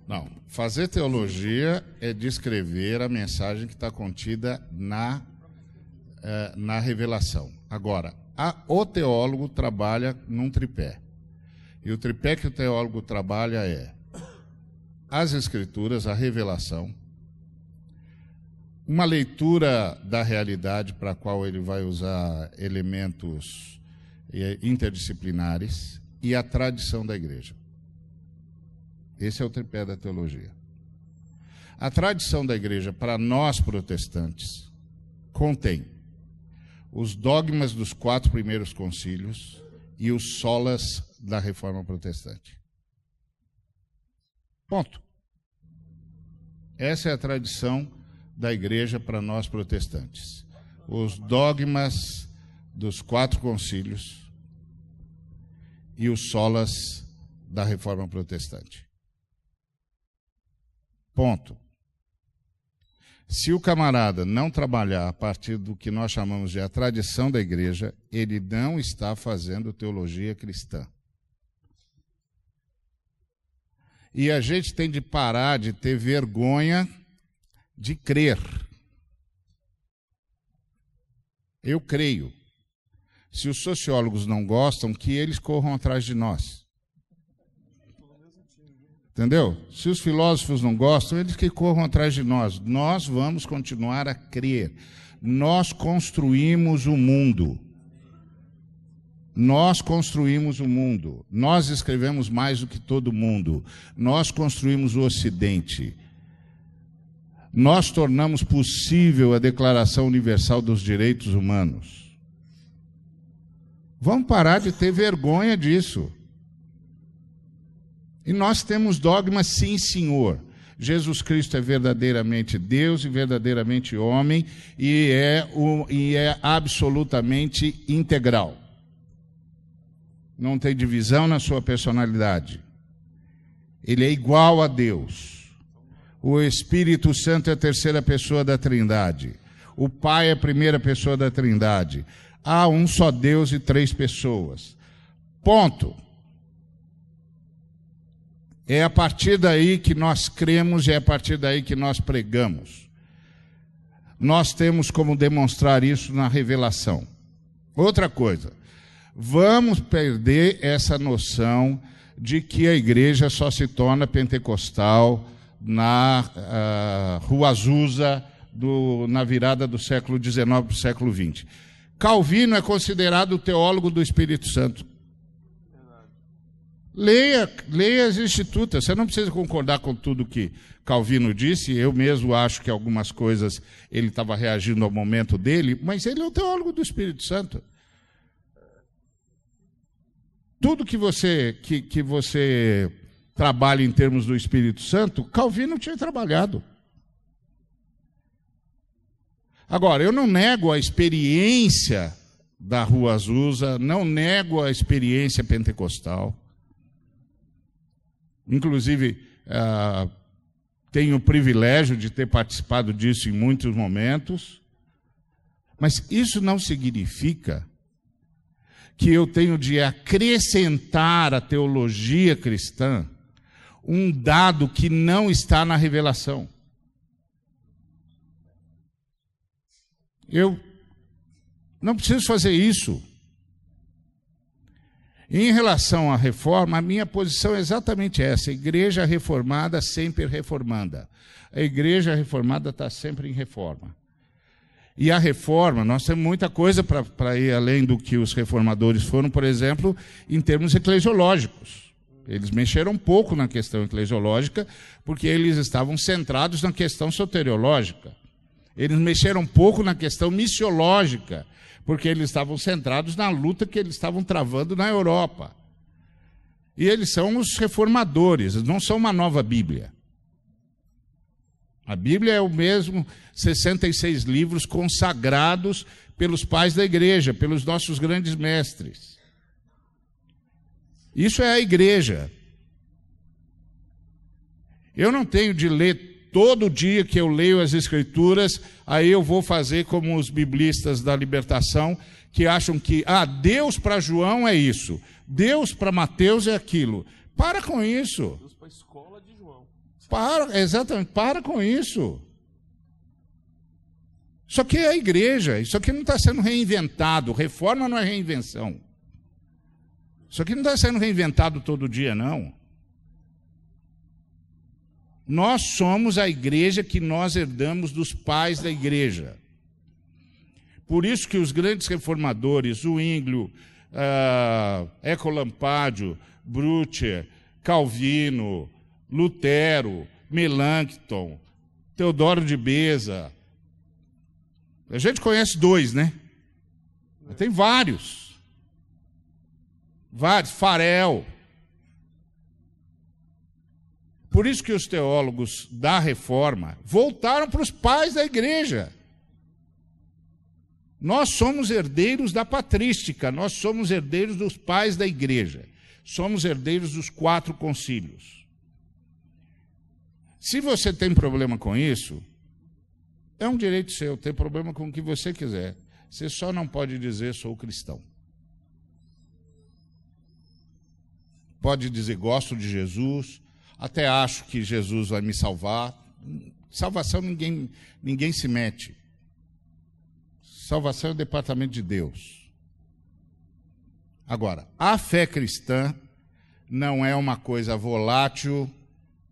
Não. Fazer teologia é descrever a mensagem que está contida na, eh, na revelação. Agora, a, o teólogo trabalha num tripé. E o tripé que o teólogo trabalha é as escrituras, a revelação, uma leitura da realidade para a qual ele vai usar elementos interdisciplinares e a tradição da igreja. Esse é o tripé da teologia. A tradição da igreja, para nós protestantes, contém os dogmas dos quatro primeiros concílios e os solas da reforma protestante. Ponto. Essa é a tradição da igreja para nós protestantes. Os dogmas dos quatro concílios e os solas da reforma protestante. Ponto. Se o camarada não trabalhar a partir do que nós chamamos de a tradição da igreja, ele não está fazendo teologia cristã. E a gente tem de parar de ter vergonha de crer. Eu creio. Se os sociólogos não gostam, que eles corram atrás de nós. Entendeu? Se os filósofos não gostam, eles que corram atrás de nós. Nós vamos continuar a crer. Nós construímos o mundo. Nós construímos o mundo. Nós escrevemos mais do que todo mundo. Nós construímos o Ocidente. Nós tornamos possível a Declaração Universal dos Direitos Humanos. Vamos parar de ter vergonha disso. E nós temos dogmas, sim, senhor. Jesus Cristo é verdadeiramente Deus e verdadeiramente homem e é, o, e é absolutamente integral. Não tem divisão na sua personalidade. Ele é igual a Deus. O Espírito Santo é a terceira pessoa da Trindade. O Pai é a primeira pessoa da Trindade. Há um só Deus e três pessoas. Ponto. É a partir daí que nós cremos e é a partir daí que nós pregamos. Nós temos como demonstrar isso na revelação. Outra coisa, vamos perder essa noção de que a igreja só se torna pentecostal na uh, Rua Azusa, do, na virada do século XIX para o século XX. Calvino é considerado o teólogo do Espírito Santo. Leia, leia as institutas. Você não precisa concordar com tudo que Calvino disse. Eu mesmo acho que algumas coisas ele estava reagindo ao momento dele, mas ele é o teólogo do Espírito Santo. Tudo que você que, que você trabalha em termos do Espírito Santo, Calvino tinha trabalhado. Agora, eu não nego a experiência da Rua Azusa, não nego a experiência pentecostal. Inclusive, uh, tenho o privilégio de ter participado disso em muitos momentos, mas isso não significa que eu tenho de acrescentar à teologia cristã um dado que não está na revelação. Eu não preciso fazer isso. Em relação à reforma, a minha posição é exatamente essa: igreja reformada sempre reformanda. A igreja reformada está sempre em reforma. E a reforma, nós temos muita coisa para ir além do que os reformadores foram, por exemplo, em termos eclesiológicos. Eles mexeram um pouco na questão eclesiológica, porque eles estavam centrados na questão soteriológica. Eles mexeram um pouco na questão missiológica, porque eles estavam centrados na luta que eles estavam travando na Europa. E eles são os reformadores, não são uma nova Bíblia. A Bíblia é o mesmo 66 livros consagrados pelos pais da igreja, pelos nossos grandes mestres. Isso é a igreja. Eu não tenho de ler todo dia que eu leio as Escrituras, aí eu vou fazer como os biblistas da libertação, que acham que, ah, Deus para João é isso, Deus para Mateus é aquilo. Para com isso. Deus para a escola de João. Para, exatamente, para com isso. Isso aqui é a igreja, isso aqui não está sendo reinventado. Reforma não é reinvenção. Isso aqui não está sendo reinventado todo dia, não. Nós somos a igreja que nós herdamos dos pais da igreja. Por isso que os grandes reformadores, o Ínglio, uh, Ecolampádio, Brutcher, Calvino, Lutero, Melanchthon, Teodoro de Beza. A gente conhece dois, né? Tem vários. Vários. Farel. Por isso que os teólogos da reforma voltaram para os pais da igreja. Nós somos herdeiros da patrística, nós somos herdeiros dos pais da igreja. Somos herdeiros dos quatro concílios. Se você tem problema com isso, é um direito seu, ter problema com o que você quiser. Você só não pode dizer sou cristão. Pode dizer gosto de Jesus, até acho que Jesus vai me salvar. Salvação ninguém, ninguém se mete. Salvação é o departamento de Deus. Agora, a fé cristã não é uma coisa volátil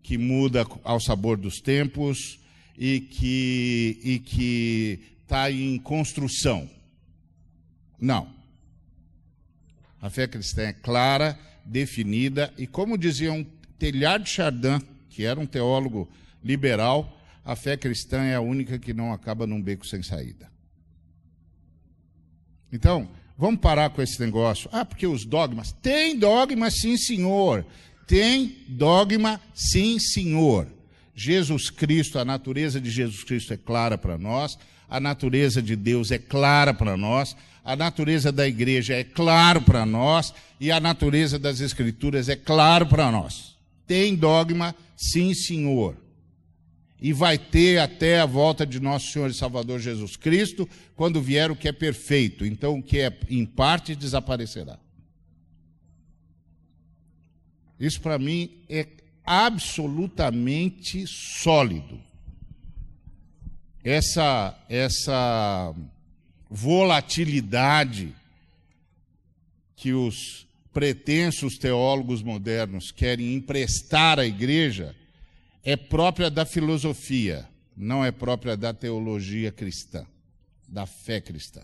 que muda ao sabor dos tempos e que e que está em construção. Não. A fé cristã é clara, definida e, como diziam Teilhard de Chardin, que era um teólogo liberal, a fé cristã é a única que não acaba num beco sem saída. Então, vamos parar com esse negócio. Ah, porque os dogmas. Tem dogma, sim, senhor. Tem dogma, sim, senhor. Jesus Cristo, a natureza de Jesus Cristo é clara para nós, a natureza de Deus é clara para nós, a natureza da igreja é claro para nós e a natureza das escrituras é claro para nós. Tem dogma, sim, senhor. E vai ter até a volta de nosso Senhor e Salvador Jesus Cristo, quando vier o que é perfeito. Então, o que é em parte desaparecerá. Isso para mim é absolutamente sólido. Essa, essa volatilidade que os pretensos teólogos modernos querem emprestar à igreja é própria da filosofia, não é própria da teologia cristã, da fé cristã.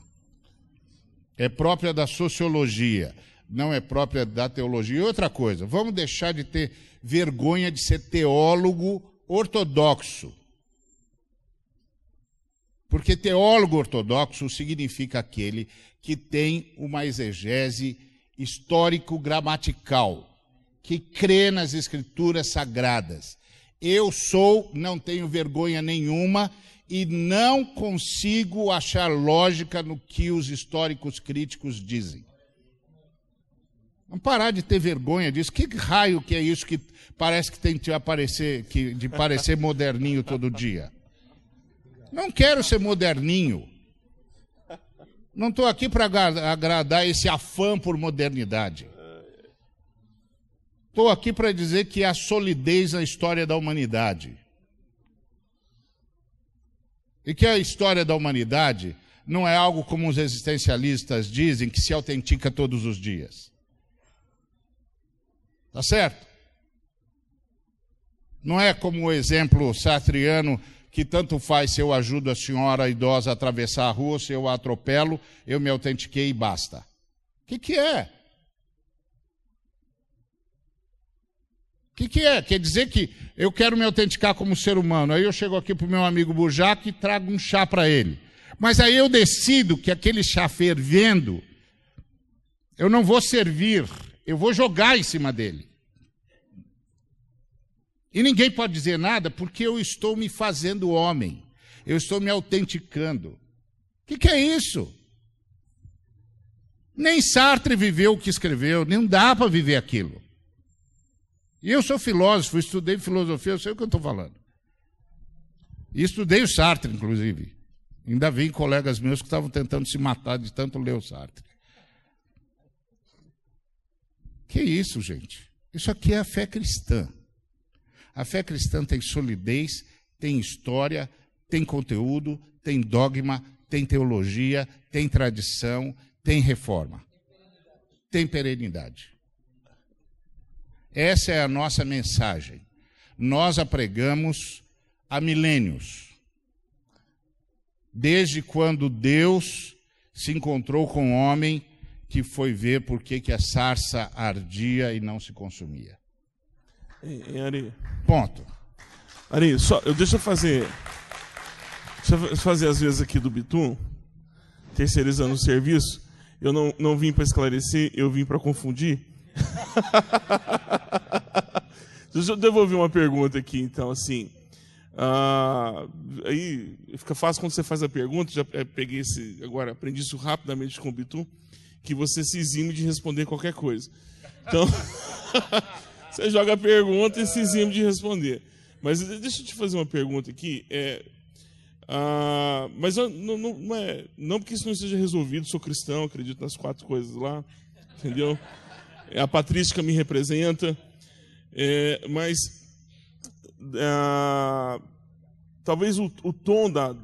É própria da sociologia, não é própria da teologia. E outra coisa, vamos deixar de ter vergonha de ser teólogo ortodoxo. Porque teólogo ortodoxo significa aquele que tem uma exegese histórico-gramatical, que crê nas escrituras sagradas. Eu sou, não tenho vergonha nenhuma e não consigo achar lógica no que os históricos críticos dizem. Vamos parar de ter vergonha disso. Que raio que é isso que parece que tem que aparecer, que, de parecer moderninho todo dia? Não quero ser moderninho. Não estou aqui para agradar esse afã por modernidade. Estou aqui para dizer que há solidez na história da humanidade. E que a história da humanidade não é algo como os existencialistas dizem, que se autentica todos os dias. Tá certo? Não é como o exemplo sartriano que tanto faz se eu ajudo a senhora idosa a atravessar a rua, se eu a atropelo, eu me autentiquei e basta. O que, que é? O que, que é? Quer dizer que eu quero me autenticar como ser humano. Aí eu chego aqui para o meu amigo Burjac e trago um chá para ele. Mas aí eu decido que aquele chá fervendo, eu não vou servir, eu vou jogar em cima dele. E ninguém pode dizer nada porque eu estou me fazendo homem, eu estou me autenticando. O que, que é isso? Nem Sartre viveu o que escreveu, nem dá para viver aquilo. E eu sou filósofo, estudei filosofia, eu sei o que eu estou falando. E estudei o Sartre, inclusive. Ainda vi colegas meus que estavam tentando se matar de tanto ler o Sartre. Que isso, gente? Isso aqui é a fé cristã. A fé cristã tem solidez, tem história, tem conteúdo, tem dogma, tem teologia, tem tradição, tem reforma, tem perenidade. Essa é a nossa mensagem. Nós a pregamos há milênios. Desde quando Deus se encontrou com o homem que foi ver por que a sarça ardia e não se consumia. Ari. Ponto. Ari, só, eu, deixa eu fazer. Deixa eu fazer as vezes aqui do Bitum, terceirizando o serviço. Eu não, não vim para esclarecer, eu vim para confundir. deixa eu devolver uma pergunta aqui, então, assim. Ah, aí fica fácil quando você faz a pergunta, já peguei esse, agora aprendi isso rapidamente com o Bitum, que você se exime de responder qualquer coisa. Então, Você joga a pergunta e se exime de responder. Mas deixa eu te fazer uma pergunta aqui. É, ah, mas não, não, não, é, não porque isso não seja resolvido, sou cristão, acredito nas quatro coisas lá, entendeu? É, a patrística me representa, é, mas ah, talvez o, o, tom da,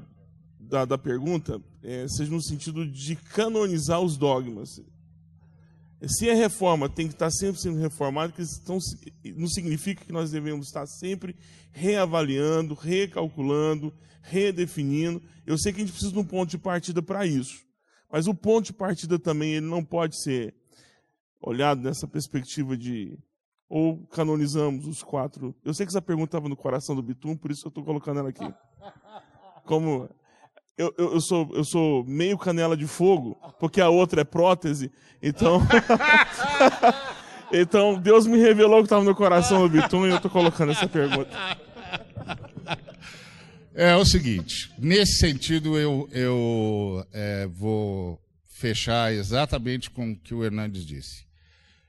da, da pergunta é, seja no sentido de canonizar os dogmas. Se a reforma tem que estar sempre sendo reformada, então não significa que nós devemos estar sempre reavaliando, recalculando, redefinindo. Eu sei que a gente precisa de um ponto de partida para isso. Mas o ponto de partida também ele não pode ser olhado nessa perspectiva de ou canonizamos os quatro. Eu sei que essa pergunta estava no coração do Bitum, por isso eu estou colocando ela aqui. Como eu, eu, eu, sou, eu sou meio canela de fogo, porque a outra é prótese. Então. então, Deus me revelou o que estava no coração do Bitum e eu estou colocando essa pergunta. É o seguinte, nesse sentido eu, eu é, vou fechar exatamente com o que o Hernandes disse.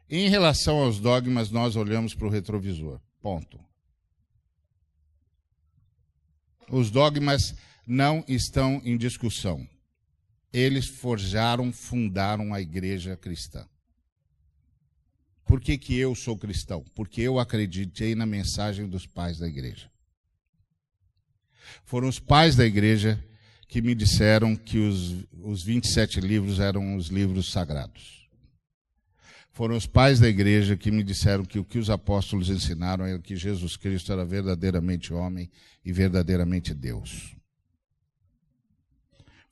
Em relação aos dogmas, nós olhamos para o retrovisor. Ponto. Os dogmas não estão em discussão. Eles forjaram, fundaram a igreja cristã. Por que, que eu sou cristão? Porque eu acreditei na mensagem dos pais da igreja. Foram os pais da igreja que me disseram que os, os 27 livros eram os livros sagrados. Foram os pais da igreja que me disseram que o que os apóstolos ensinaram era que Jesus Cristo era verdadeiramente homem e verdadeiramente Deus.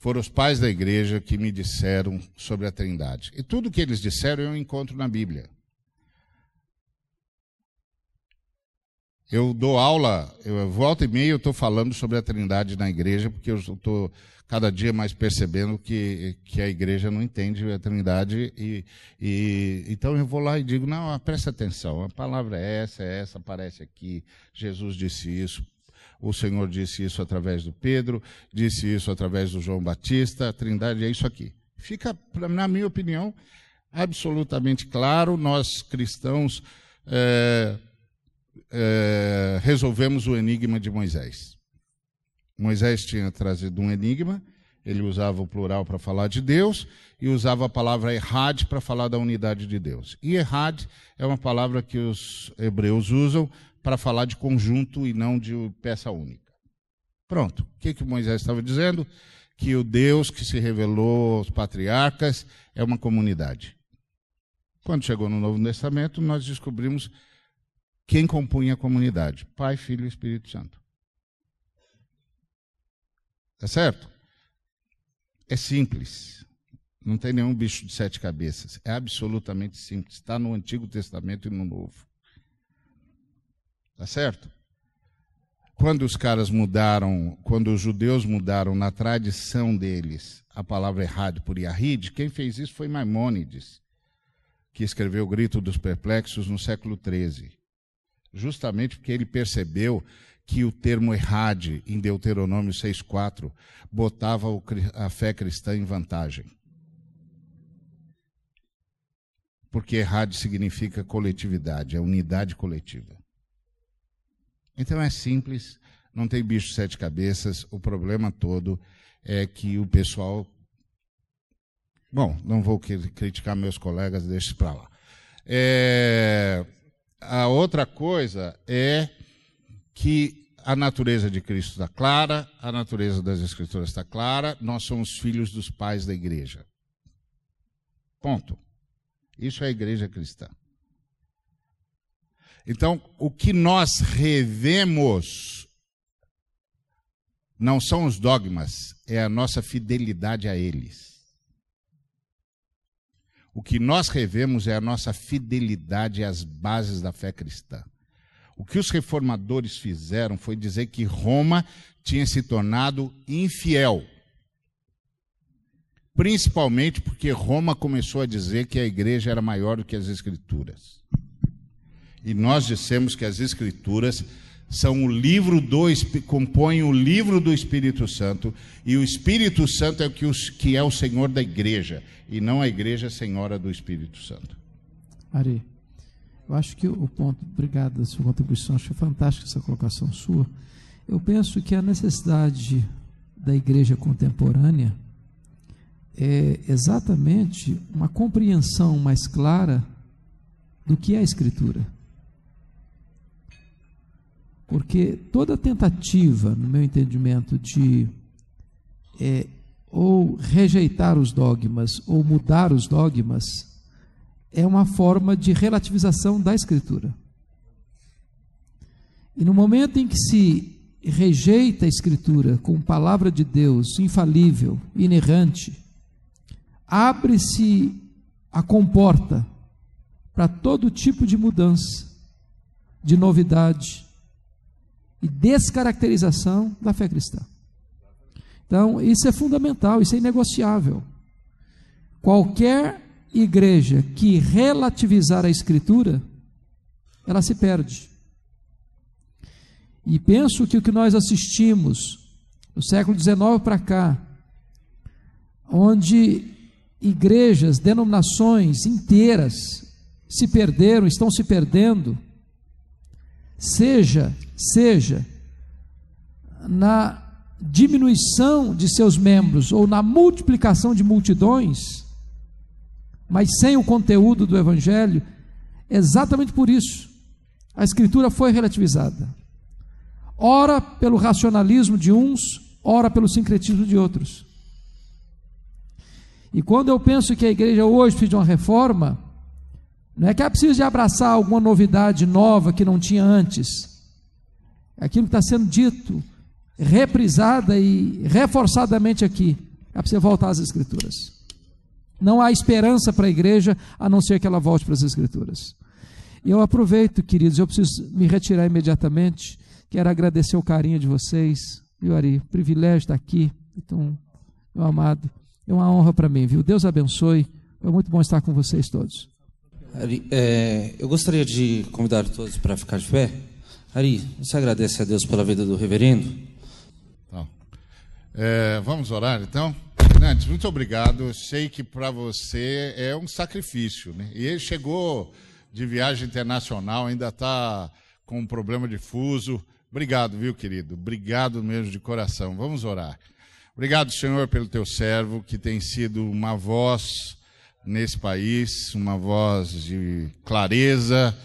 Foram os pais da igreja que me disseram sobre a Trindade. E tudo que eles disseram eu encontro na Bíblia. Eu dou aula, eu volta e meia eu estou falando sobre a Trindade na igreja, porque eu estou cada dia mais percebendo que, que a igreja não entende a Trindade. E, e, então eu vou lá e digo: não, presta atenção, a palavra é essa, é essa, aparece aqui. Jesus disse isso, o Senhor disse isso através do Pedro, disse isso através do João Batista, a Trindade é isso aqui. Fica, na minha opinião, absolutamente claro, nós cristãos. É, é, resolvemos o enigma de Moisés. Moisés tinha trazido um enigma, ele usava o plural para falar de Deus e usava a palavra errad para falar da unidade de Deus. E errad é uma palavra que os hebreus usam para falar de conjunto e não de peça única. Pronto. O que, que Moisés estava dizendo? Que o Deus que se revelou aos patriarcas é uma comunidade. Quando chegou no Novo Testamento, nós descobrimos quem compunha a comunidade: Pai, Filho e Espírito Santo. Tá certo? É simples. Não tem nenhum bicho de sete cabeças. É absolutamente simples. Está no Antigo Testamento e no Novo. Tá certo? Quando os caras mudaram, quando os judeus mudaram na tradição deles a palavra errada por Yahid, quem fez isso foi Maimônides, que escreveu o Grito dos Perplexos no século XIII justamente porque ele percebeu que o termo errade, em Deuteronômio 6,4, botava a fé cristã em vantagem. Porque errade significa coletividade, é unidade coletiva. Então é simples, não tem bicho sete cabeças, o problema todo é que o pessoal. Bom, não vou criticar meus colegas, deixe para lá. É a outra coisa é que a natureza de Cristo está clara, a natureza das Escrituras está clara, nós somos filhos dos pais da igreja. Ponto. Isso é a igreja cristã. Então, o que nós revemos não são os dogmas, é a nossa fidelidade a eles. O que nós revemos é a nossa fidelidade às bases da fé cristã. O que os reformadores fizeram foi dizer que Roma tinha se tornado infiel. Principalmente porque Roma começou a dizer que a igreja era maior do que as escrituras. E nós dissemos que as escrituras são o livro do compõem o livro do Espírito Santo e o Espírito Santo é o que, os, que é o Senhor da igreja e não a igreja senhora do Espírito Santo. Ari, eu acho que o ponto, obrigado pela sua contribuição, acho fantástica essa colocação sua. Eu penso que a necessidade da igreja contemporânea é exatamente uma compreensão mais clara do que é a Escritura. Porque toda tentativa, no meu entendimento, de é, ou rejeitar os dogmas ou mudar os dogmas é uma forma de relativização da Escritura. E no momento em que se rejeita a Escritura como palavra de Deus infalível, inerrante, abre-se a comporta para todo tipo de mudança, de novidade, e descaracterização da fé cristã. Então, isso é fundamental, isso é inegociável. Qualquer igreja que relativizar a Escritura, ela se perde. E penso que o que nós assistimos do século XIX para cá, onde igrejas, denominações inteiras se perderam, estão se perdendo, seja, seja na diminuição de seus membros ou na multiplicação de multidões, mas sem o conteúdo do evangelho, exatamente por isso a escritura foi relativizada. Ora pelo racionalismo de uns, ora pelo sincretismo de outros. E quando eu penso que a igreja hoje precisa de uma reforma, não é que é preciso de abraçar alguma novidade nova que não tinha antes. É aquilo que está sendo dito, reprisada e reforçadamente aqui, é preciso voltar às Escrituras. Não há esperança para a igreja a não ser que ela volte para as Escrituras. E eu aproveito, queridos, eu preciso me retirar imediatamente. Quero agradecer o carinho de vocês. Viu, Ari? Privilégio estar aqui. Então, meu amado, é uma honra para mim, viu? Deus abençoe. Foi muito bom estar com vocês todos. Ari, é, eu gostaria de convidar todos para ficar de pé. Ari, você agradece a Deus pela vida do reverendo? Então, é, vamos orar então? Fernandes, muito obrigado. Eu sei que para você é um sacrifício, né? E ele chegou de viagem internacional, ainda está com um problema de fuso. Obrigado, viu, querido? Obrigado mesmo de coração. Vamos orar. Obrigado, Senhor, pelo teu servo, que tem sido uma voz nesse país, uma voz de clareza,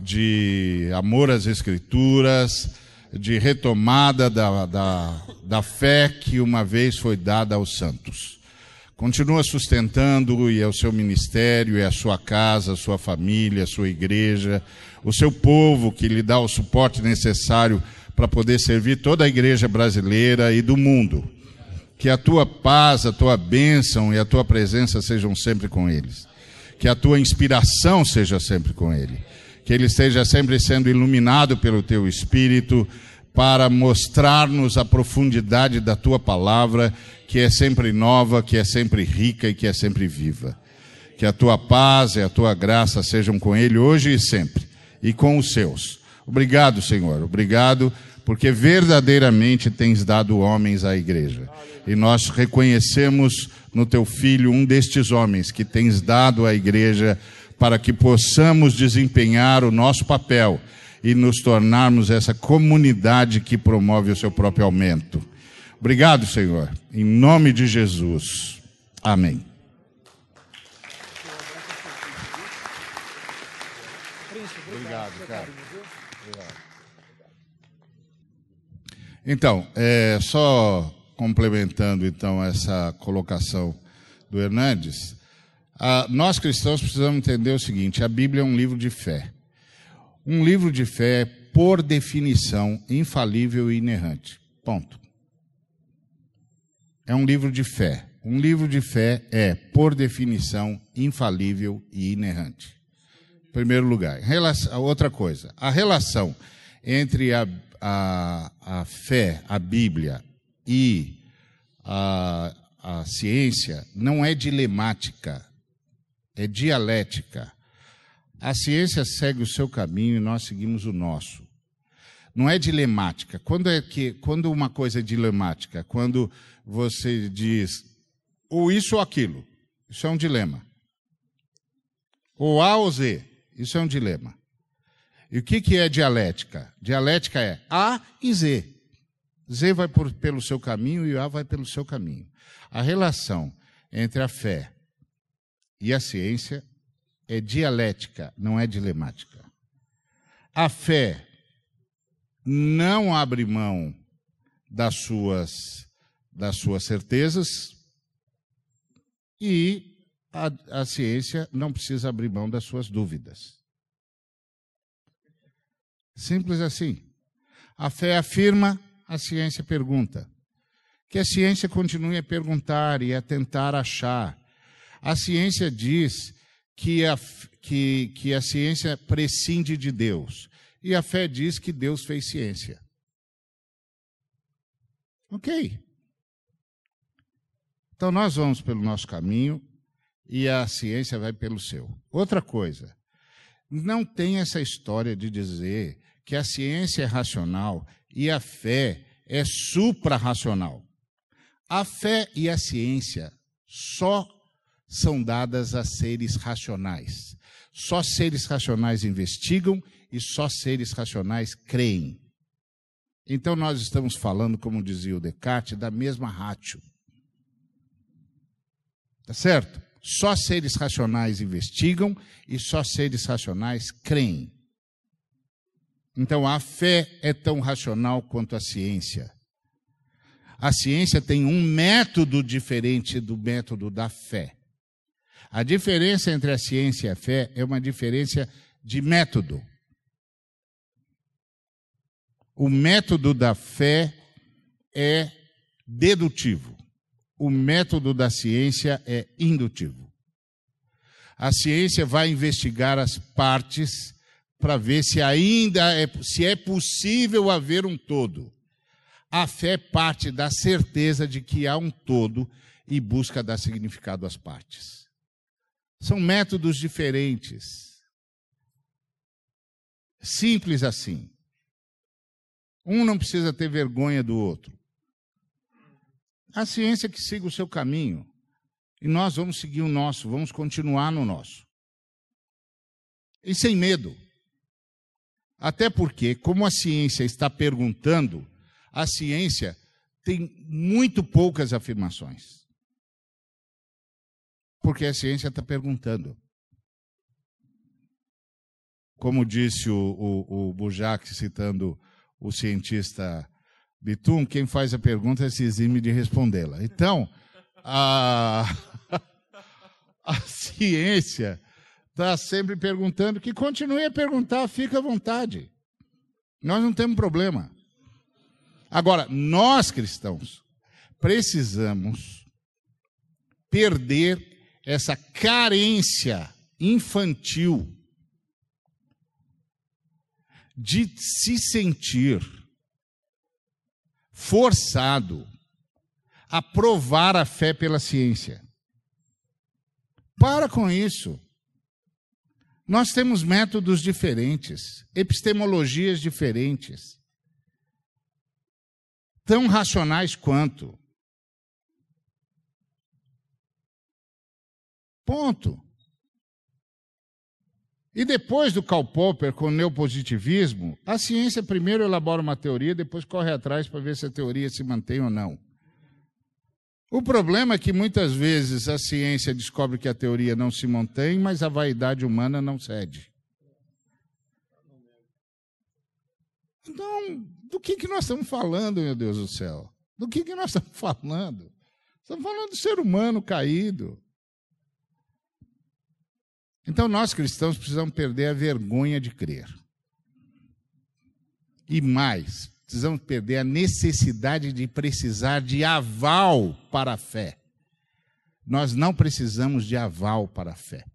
de amor às Escrituras, de retomada da, da, da fé que uma vez foi dada aos santos. Continua sustentando e é o seu ministério, é a sua casa, a sua família, a sua igreja, o seu povo que lhe dá o suporte necessário para poder servir toda a igreja brasileira e do mundo. Que a tua paz, a tua bênção e a tua presença sejam sempre com eles. Que a tua inspiração seja sempre com ele. Que ele esteja sempre sendo iluminado pelo teu espírito para mostrar-nos a profundidade da tua palavra que é sempre nova, que é sempre rica e que é sempre viva. Que a tua paz e a tua graça sejam com ele hoje e sempre, e com os seus. Obrigado, Senhor. Obrigado, porque verdadeiramente tens dado homens à igreja. E nós reconhecemos no teu filho um destes homens que tens dado à igreja para que possamos desempenhar o nosso papel e nos tornarmos essa comunidade que promove o seu próprio aumento. Obrigado, Senhor. Em nome de Jesus. Amém. Obrigado, cara. Então, é, só complementando então essa colocação do Hernandes, a, nós cristãos precisamos entender o seguinte: a Bíblia é um livro de fé. Um livro de fé, por definição, infalível e inerrante. Ponto é um livro de fé. Um livro de fé é, por definição, infalível e inerrante. Em primeiro lugar. Relação, outra coisa, a relação entre a, a, a fé, a Bíblia e a, a ciência não é dilemática, é dialética. A ciência segue o seu caminho e nós seguimos o nosso. Não é dilemática. Quando é que quando uma coisa é dilemática? Quando você diz ou isso ou aquilo. Isso é um dilema. Ou A ou Z. Isso é um dilema. E o que, que é dialética? Dialética é A e Z. Z vai por, pelo seu caminho e A vai pelo seu caminho. A relação entre a fé e a ciência é dialética, não é dilemática. A fé não abre mão das suas das suas certezas e a, a ciência não precisa abrir mão das suas dúvidas. Simples assim. A fé afirma, a ciência pergunta. Que a ciência continue a perguntar e a tentar achar. A ciência diz que a, que, que a ciência prescinde de Deus. E a fé diz que Deus fez ciência. Ok. Então nós vamos pelo nosso caminho e a ciência vai pelo seu. Outra coisa, não tem essa história de dizer que a ciência é racional e a fé é suprarracional. A fé e a ciência só são dadas a seres racionais. Só seres racionais investigam e só seres racionais creem. Então nós estamos falando, como dizia o Descartes, da mesma ratio. Tá certo? Só seres racionais investigam e só seres racionais creem. Então a fé é tão racional quanto a ciência. A ciência tem um método diferente do método da fé. A diferença entre a ciência e a fé é uma diferença de método. O método da fé é dedutivo. O método da ciência é indutivo. A ciência vai investigar as partes para ver se ainda é, se é possível haver um todo. A fé parte da certeza de que há um todo e busca dar significado às partes. São métodos diferentes. Simples assim. Um não precisa ter vergonha do outro. A ciência que siga o seu caminho. E nós vamos seguir o nosso, vamos continuar no nosso. E sem medo. Até porque, como a ciência está perguntando, a ciência tem muito poucas afirmações. Porque a ciência está perguntando. Como disse o, o, o Bujac, citando o cientista Bitum, quem faz a pergunta se exime de respondê-la. Então, a, a ciência está sempre perguntando, que continue a perguntar, fica à vontade. Nós não temos problema. Agora, nós cristãos precisamos perder essa carência infantil de se sentir forçado a provar a fé pela ciência. Para com isso. Nós temos métodos diferentes, epistemologias diferentes, tão racionais quanto. Ponto. E depois do Karl Popper com o neopositivismo, a ciência primeiro elabora uma teoria, depois corre atrás para ver se a teoria se mantém ou não. O problema é que muitas vezes a ciência descobre que a teoria não se mantém, mas a vaidade humana não cede. Então, do que, que nós estamos falando, meu Deus do céu? Do que, que nós estamos falando? Estamos falando do ser humano caído. Então, nós cristãos precisamos perder a vergonha de crer. E mais, precisamos perder a necessidade de precisar de aval para a fé. Nós não precisamos de aval para a fé.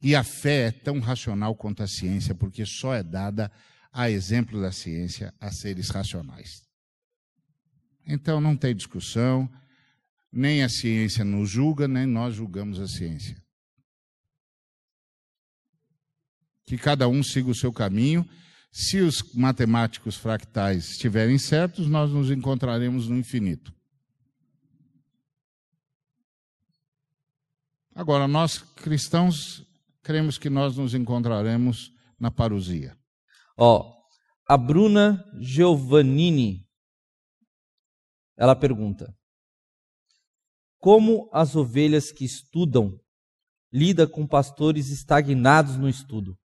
E a fé é tão racional quanto a ciência, porque só é dada a exemplo da ciência a seres racionais. Então não tem discussão, nem a ciência nos julga, nem nós julgamos a ciência. Que cada um siga o seu caminho se os matemáticos fractais estiverem certos, nós nos encontraremos no infinito. Agora, nós cristãos cremos que nós nos encontraremos na parousia. Ó, a Bruna Giovannini, ela pergunta: Como as ovelhas que estudam lida com pastores estagnados no estudo?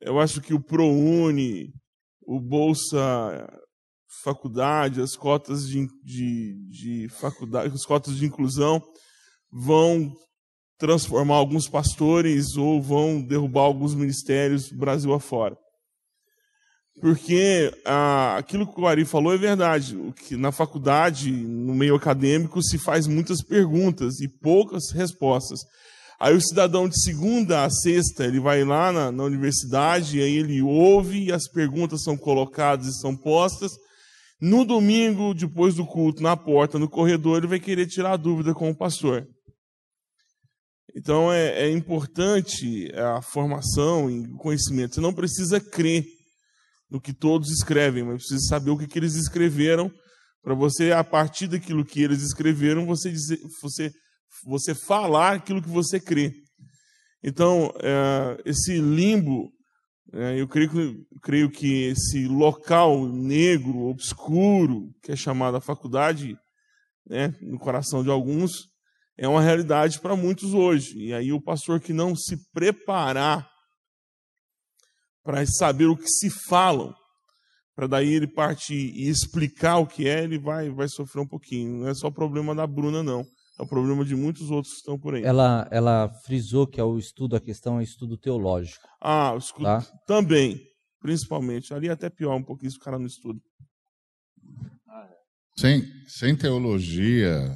Eu acho que o ProUni, o Bolsa Faculdade, as cotas de, de, de faculdade, as cotas de inclusão vão transformar alguns pastores ou vão derrubar alguns ministérios Brasil afora. Porque ah, aquilo que o Ari falou é verdade. O que na faculdade, no meio acadêmico, se faz muitas perguntas e poucas respostas. Aí o cidadão de segunda a sexta, ele vai lá na, na universidade, aí ele ouve, as perguntas são colocadas e são postas. No domingo, depois do culto, na porta, no corredor, ele vai querer tirar dúvida com o pastor. Então é, é importante a formação e o conhecimento. Você não precisa crer. no que todos escrevem, mas precisa saber o que, que eles escreveram para você, a partir daquilo que eles escreveram, você, dizer, você, você falar aquilo que você crê. Então, é, esse limbo, é, eu creio, creio que esse local negro, obscuro, que é chamado a faculdade, né, no coração de alguns, é uma realidade para muitos hoje. E aí o pastor que não se preparar para saber o que se falam, para daí ele partir e explicar o que é, ele vai, vai sofrer um pouquinho. Não é só problema da Bruna, não. É o problema de muitos outros que estão por aí. Ela, ela frisou que é o estudo, a questão é estudo teológico. Ah, o estudo tá? também, principalmente. Ali é até pior um pouquinho se o cara não estuda. Sem, sem teologia,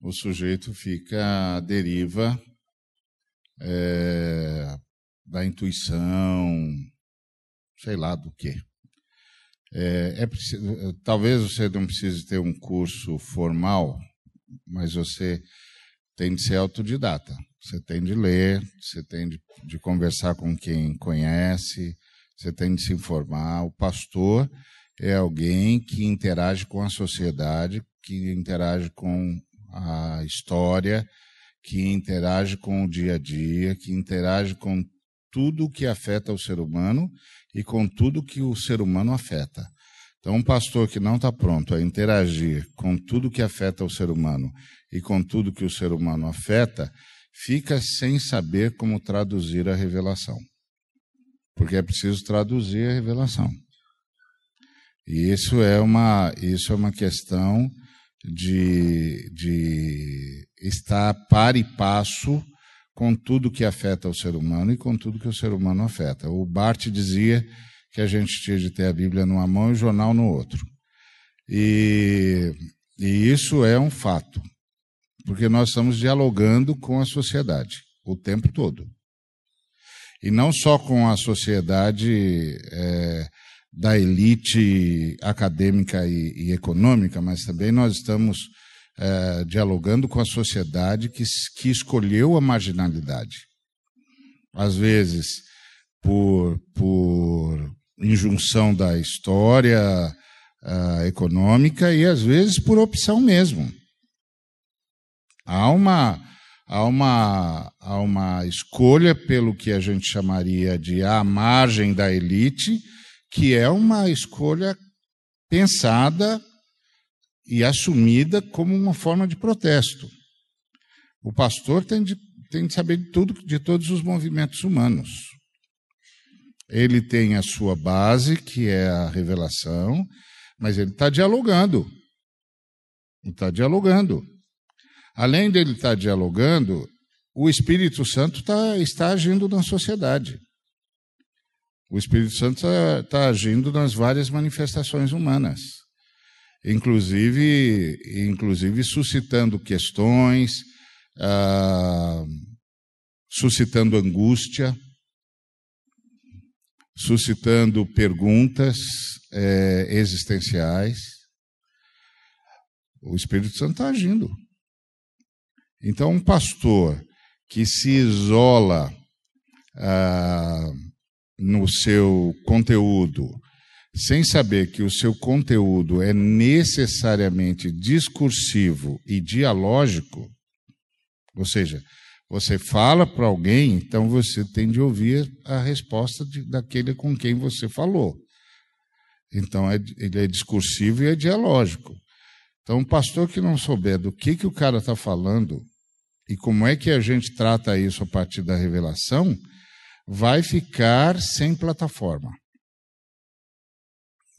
o sujeito fica à deriva é, da intuição, sei lá do que. É, é preciso, talvez você não precise ter um curso formal, mas você tem de ser autodidata. Você tem de ler, você tem de, de conversar com quem conhece, você tem de se informar. O pastor é alguém que interage com a sociedade, que interage com a história, que interage com o dia a dia, que interage com tudo que afeta o ser humano e com tudo que o ser humano afeta. Então, um pastor que não está pronto a interagir com tudo que afeta o ser humano e com tudo que o ser humano afeta, fica sem saber como traduzir a revelação. Porque é preciso traduzir a revelação. E isso é uma, isso é uma questão de, de estar par e passo com tudo que afeta o ser humano e com tudo que o ser humano afeta. O Bart dizia que a gente tinha de ter a Bíblia numa mão e o jornal no outro. E, e isso é um fato, porque nós estamos dialogando com a sociedade o tempo todo. E não só com a sociedade é, da elite acadêmica e, e, econômica, mas também nós estamos é, dialogando com a sociedade que, que escolheu a marginalidade. Às vezes, por, por injunção da história uh, econômica e, às vezes, por opção mesmo. Há uma, há, uma, há uma escolha pelo que a gente chamaria de a margem da elite que é uma escolha pensada e assumida como uma forma de protesto. O pastor tem de, tem de saber de tudo, de todos os movimentos humanos. Ele tem a sua base, que é a revelação, mas ele está dialogando. Está dialogando. Além dele estar tá dialogando, o Espírito Santo tá, está agindo na sociedade. O Espírito Santo está tá agindo nas várias manifestações humanas, inclusive, inclusive suscitando questões, ah, suscitando angústia, suscitando perguntas é, existenciais. O Espírito Santo está agindo. Então, um pastor que se isola ah, no seu conteúdo, sem saber que o seu conteúdo é necessariamente discursivo e dialógico, ou seja, você fala para alguém, então você tem de ouvir a resposta de, daquele com quem você falou. Então, é, ele é discursivo e é dialógico. Então, um pastor que não souber do que, que o cara está falando e como é que a gente trata isso a partir da revelação, vai ficar sem plataforma.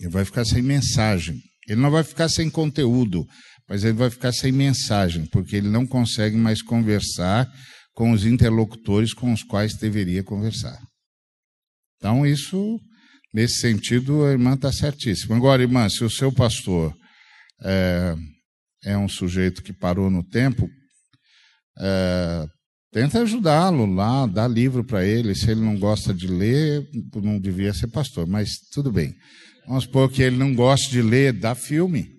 Ele vai ficar sem mensagem. Ele não vai ficar sem conteúdo, mas ele vai ficar sem mensagem, porque ele não consegue mais conversar com os interlocutores com os quais deveria conversar. Então, isso, nesse sentido, a irmã está certíssima. Agora, irmã, se o seu pastor é, é um sujeito que parou no tempo, é, Tenta ajudá-lo lá, dá livro para ele. Se ele não gosta de ler, não devia ser pastor, mas tudo bem. Vamos supor que ele não gosta de ler, dá filme.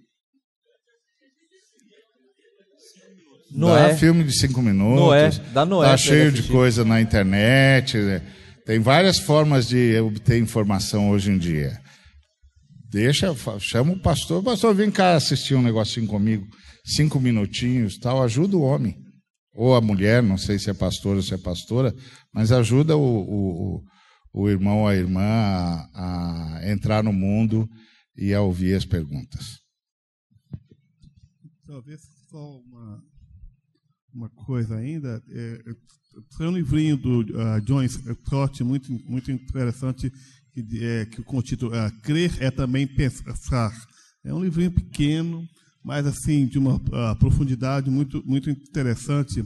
Noé. Dá filme de cinco minutos. Noé. Dá Noé. Tá cheio de coisa na internet. Tem várias formas de obter informação hoje em dia. Deixa, chama o pastor, pastor, vem cá assistir um negocinho comigo, cinco minutinhos, tal, ajuda o homem. Ou a mulher, não sei se é pastor ou se é pastora, mas ajuda o, o, o irmão ou a irmã a, a entrar no mundo e a ouvir as perguntas. Talvez só uma, coisa ainda. É, tem um livrinho do uh, John Stott muito, muito interessante, que, é, que com o título uh, Crer é também pensar. É um livrinho pequeno, mas assim de uma uh, profundidade muito, muito interessante,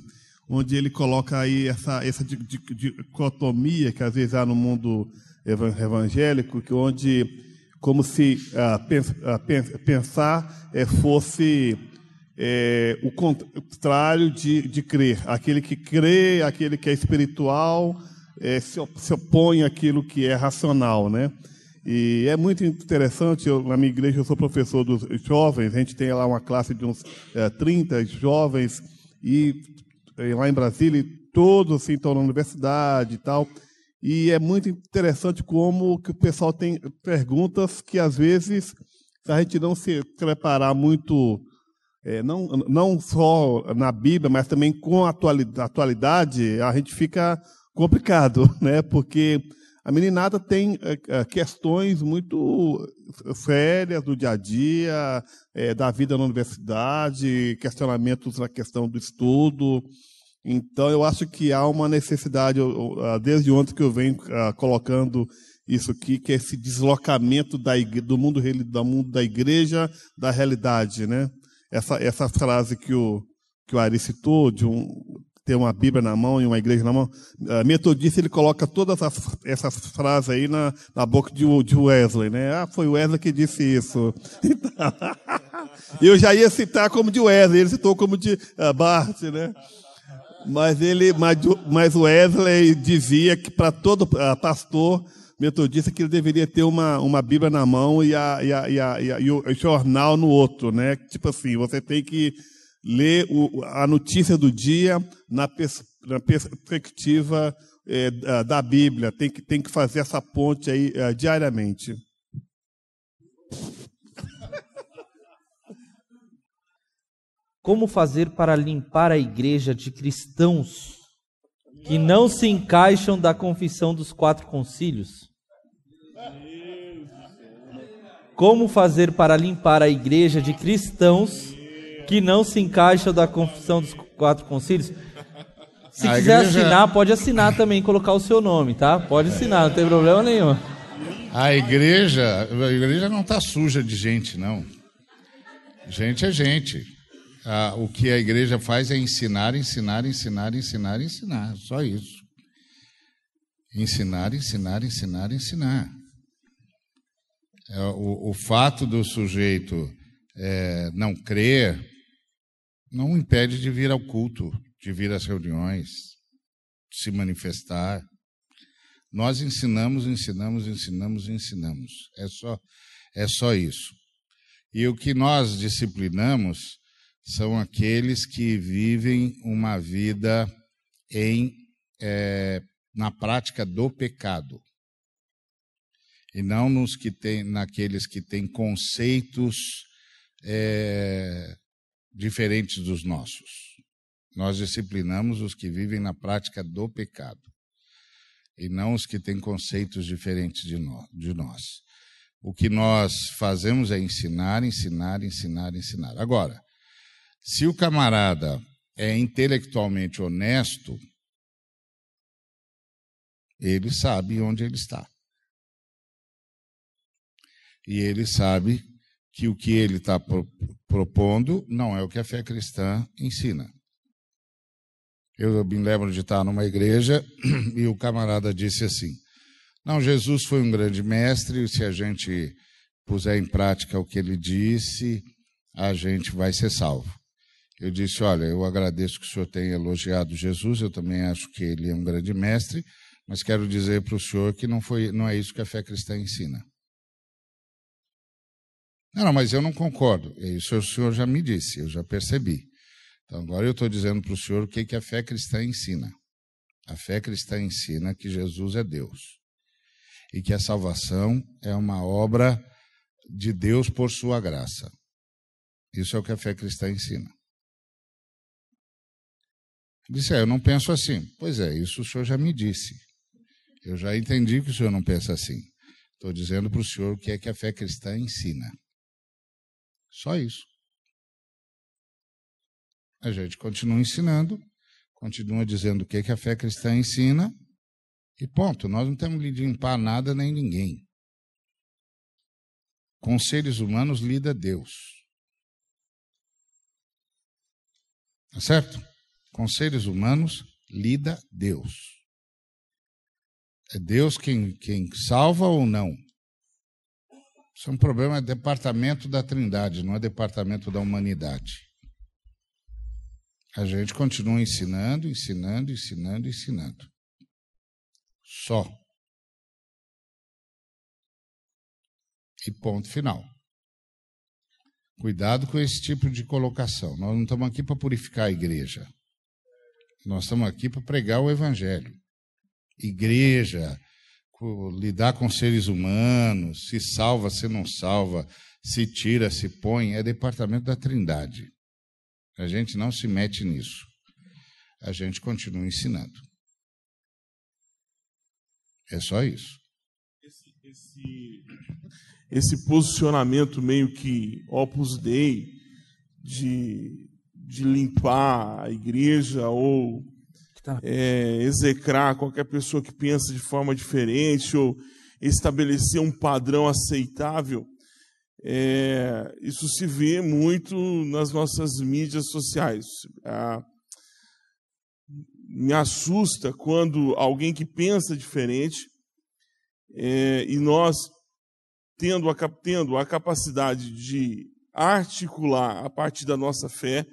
onde ele coloca aí essa, essa dicotomia que às vezes há no mundo evangélico, que onde como se pensar é, fosse é, o contrário de, de crer. Aquele que crê, aquele que é espiritual, é, se, opõe àquilo que é racional, né? E é muito interessante, eu, na minha igreja eu sou professor dos jovens, a gente tem lá uma classe de uns é, 30 jovens, e lá em Brasília, todos assim, estão na universidade e tal, e é muito interessante como que o pessoal tem perguntas que às vezes, se a gente não se preparar muito é, não, não só na Bíblia, mas também com a atualidade, a gente fica complicado, né? Porque a meninada tem é, é, questões muito sérias do dia a dia, é, da vida na universidade, questionamentos na questão do estudo. Então, eu acho que há uma necessidade, desde ontem que eu venho colocando isso aqui, que é esse deslocamento da do mundo do mundo da igreja da realidade, né? Essa, essa frase que o, que o Ari citou, de um, ter uma Bíblia na mão e uma igreja na mão, a metodista ele coloca todas essas, frases aí na, na boca de, de Wesley, né? Ah, foi Wesley que disse isso. Eu já ia citar como de Wesley, ele citou como de uh, Bart, né? Mas ele, mas, mas Wesley dizia que para todo uh, pastor metodista que ele deveria ter uma, uma Bíblia na mão e, a, e, a, e, a, e, o jornal no outro, né? Tipo assim, você tem que ler o, a notícia do dia na, pers, na perspectiva é, da Bíblia, tem que, tem que fazer essa ponte aí é, diariamente. Como fazer para limpar a igreja de cristãos que não se encaixam da confissão dos quatro concílios? Como fazer para limpar a igreja de cristãos que não se encaixam da confissão dos quatro concílios? Se a quiser igreja... assinar, pode assinar também, colocar o seu nome, tá? Pode assinar, não tem problema nenhum. A igreja, a igreja não está suja de gente, não. Gente é gente. Ah, o que a igreja faz é ensinar, ensinar, ensinar, ensinar, ensinar. Só isso. Ensinar, ensinar, ensinar, ensinar. É, o, o fato do sujeito é, não crer não impede de vir ao culto, de vir às reuniões, de se manifestar. Nós ensinamos, ensinamos, ensinamos, ensinamos. É só, é só isso. E o que nós disciplinamos são aqueles que vivem uma vida em é, na prática do pecado e não nos que tem, naqueles que têm conceitos é, diferentes dos nossos. Nós disciplinamos os que vivem na prática do pecado e não os que têm conceitos diferentes de, no, de nós. O que nós fazemos é ensinar, ensinar, ensinar, ensinar. Agora, se o camarada é intelectualmente honesto, ele sabe onde ele está. E ele sabe que o que ele está propondo não é o que a fé cristã ensina. Eu me lembro de estar numa igreja e o camarada disse assim: Não, Jesus foi um grande mestre, e se a gente puser em prática o que ele disse, a gente vai ser salvo. Eu disse: Olha, eu agradeço que o senhor tenha elogiado Jesus, eu também acho que ele é um grande mestre, mas quero dizer para o senhor que não, foi, não é isso que a fé cristã ensina. Não, mas eu não concordo. Isso o senhor já me disse, eu já percebi. Então agora eu estou dizendo para o senhor o que, que a fé cristã ensina. A fé cristã ensina que Jesus é Deus e que a salvação é uma obra de Deus por sua graça. Isso é o que a fé cristã ensina. Disse, é, eu não penso assim. Pois é, isso o senhor já me disse. Eu já entendi que o senhor não pensa assim. Estou dizendo para o senhor o que é que a fé cristã ensina. Só isso. A gente continua ensinando, continua dizendo o que, que a fé cristã ensina, e ponto. Nós não temos de limpar nada nem ninguém. Com seres humanos lida Deus. Tá certo? Com seres humanos lida Deus. É Deus quem, quem salva ou não? Isso é um problema, é departamento da Trindade, não é departamento da humanidade. A gente continua ensinando, ensinando, ensinando, ensinando. Só. E ponto final. Cuidado com esse tipo de colocação. Nós não estamos aqui para purificar a igreja. Nós estamos aqui para pregar o evangelho. Igreja, lidar com seres humanos, se salva, se não salva, se tira, se põe, é departamento da Trindade. A gente não se mete nisso. A gente continua ensinando. É só isso. Esse, esse, esse posicionamento meio que opus dei de, de limpar a igreja ou é, execrar qualquer pessoa que pensa de forma diferente ou estabelecer um padrão aceitável é, isso se vê muito nas nossas mídias sociais. Me assusta quando alguém que pensa diferente é, e nós tendo a, tendo a capacidade de articular a partir da nossa fé,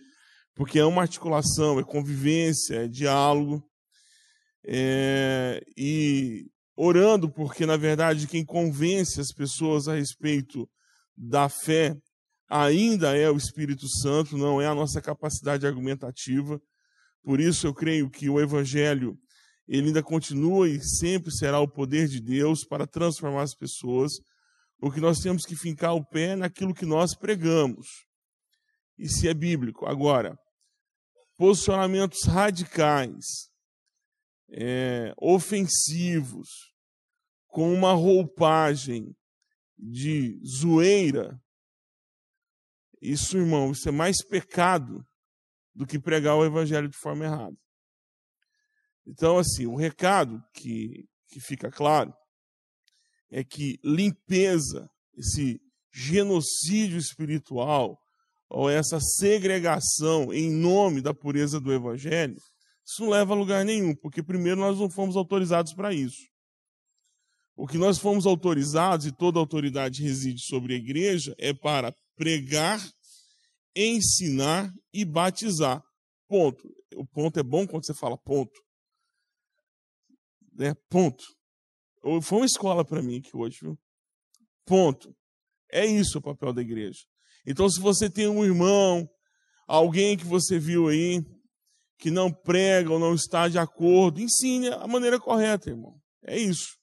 porque é uma articulação, é convivência, é diálogo, é, e orando, porque na verdade quem convence as pessoas a respeito da fé ainda é o Espírito Santo, não é a nossa capacidade argumentativa. Por isso eu creio que o evangelho ele ainda continua e sempre será o poder de Deus para transformar as pessoas, porque nós temos que fincar o pé naquilo que nós pregamos. E se é bíblico. Agora, posicionamentos radicais, é, ofensivos, com uma roupagem de zoeira, isso, irmão, isso é mais pecado do que pregar o evangelho de forma errada. Então, assim, o recado que, que fica claro é que limpeza, esse genocídio espiritual, ou essa segregação em nome da pureza do evangelho, isso não leva a lugar nenhum, porque primeiro nós não fomos autorizados para isso. O que nós fomos autorizados, e toda autoridade reside sobre a igreja, é para pregar, ensinar e batizar. Ponto. O ponto é bom quando você fala ponto. É, ponto. Foi uma escola para mim aqui hoje, viu? Ponto. É isso o papel da igreja. Então, se você tem um irmão, alguém que você viu aí, que não prega ou não está de acordo, ensine a maneira correta, irmão. É isso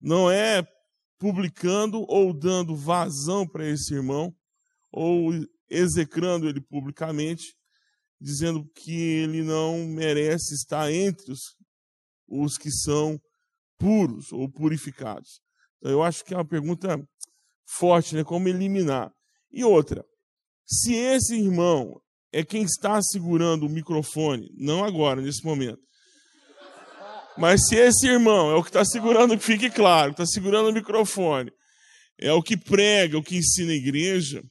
não é publicando ou dando vazão para esse irmão, ou execrando ele publicamente, dizendo que ele não merece estar entre os, os que são puros ou purificados. Então, eu acho que é uma pergunta forte, né? Como eliminar? E outra, se esse irmão é quem está segurando o microfone, não agora, nesse momento, mas se esse irmão é o que está segurando, fique claro, está segurando o microfone, é o que prega, o que ensina a igreja,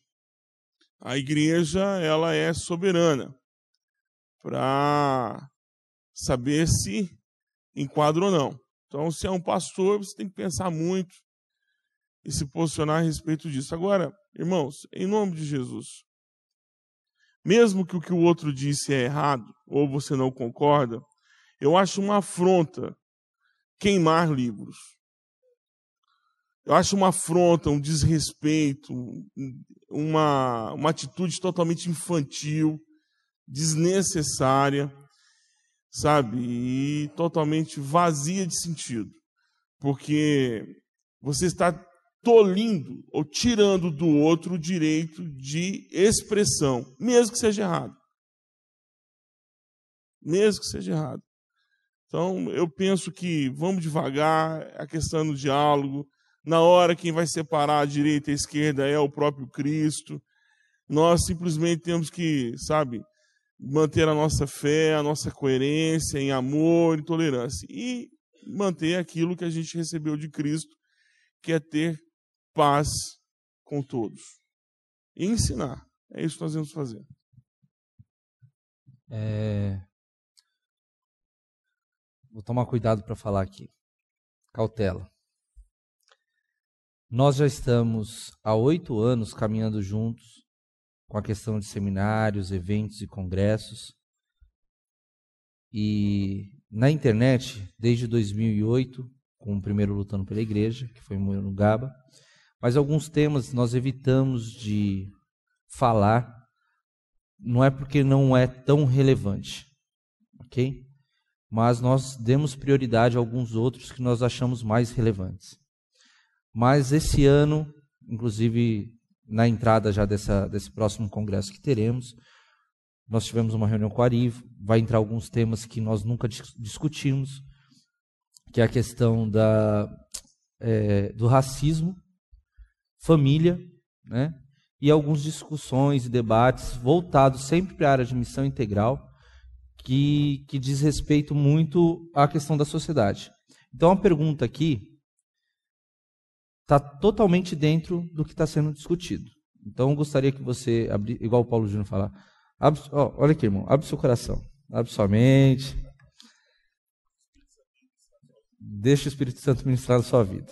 a igreja ela é soberana para saber se enquadra ou não. Então, se é um pastor, você tem que pensar muito e se posicionar a respeito disso. Agora, irmãos, em nome de Jesus, mesmo que o que o outro disse é errado, ou você não concorda, eu acho uma afronta queimar livros. Eu acho uma afronta, um desrespeito, uma, uma atitude totalmente infantil, desnecessária. sabe? E totalmente vazia de sentido. Porque você está tolindo ou tirando do outro o direito de expressão, mesmo que seja errado. Mesmo que seja errado. Então, eu penso que vamos devagar, a questão do diálogo. Na hora, quem vai separar a direita e a esquerda é o próprio Cristo. Nós simplesmente temos que, sabe, manter a nossa fé, a nossa coerência em amor e tolerância. E manter aquilo que a gente recebeu de Cristo, que é ter paz com todos. E ensinar. É isso que nós vamos fazer. É... Vou tomar cuidado para falar aqui. Cautela. Nós já estamos há oito anos caminhando juntos com a questão de seminários, eventos e congressos. E na internet, desde 2008, com o primeiro Lutando pela Igreja, que foi no Gaba, mas alguns temas nós evitamos de falar, não é porque não é tão relevante, ok? Mas nós demos prioridade a alguns outros que nós achamos mais relevantes. Mas esse ano, inclusive na entrada já dessa, desse próximo congresso que teremos, nós tivemos uma reunião com a Ari, vai entrar alguns temas que nós nunca discutimos, que é a questão da, é, do racismo, família, né? e algumas discussões e debates voltados sempre para a área de missão integral, que, que diz respeito muito à questão da sociedade. Então, a pergunta aqui está totalmente dentro do que está sendo discutido. Então, eu gostaria que você, igual o Paulo Júnior falar, abre, ó, olha aqui, irmão, abre seu coração, abre sua mente, deixa o Espírito Santo ministrar na sua vida.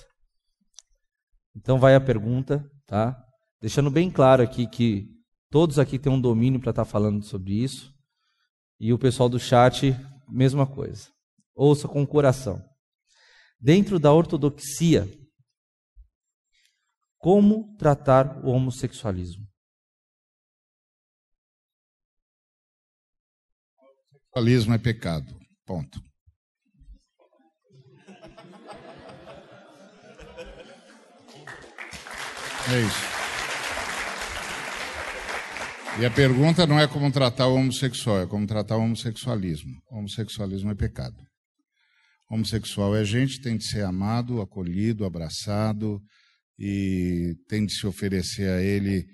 Então, vai a pergunta, tá? Deixando bem claro aqui que todos aqui têm um domínio para estar tá falando sobre isso, e o pessoal do chat, mesma coisa. Ouça com o coração. Dentro da ortodoxia, como tratar o homossexualismo? Homossexualismo é pecado. Ponto. É isso. E a pergunta não é como tratar o homossexual, é como tratar o homossexualismo. Homossexualismo é pecado. Homossexual é gente, tem de ser amado, acolhido, abraçado, e tem de se oferecer a ele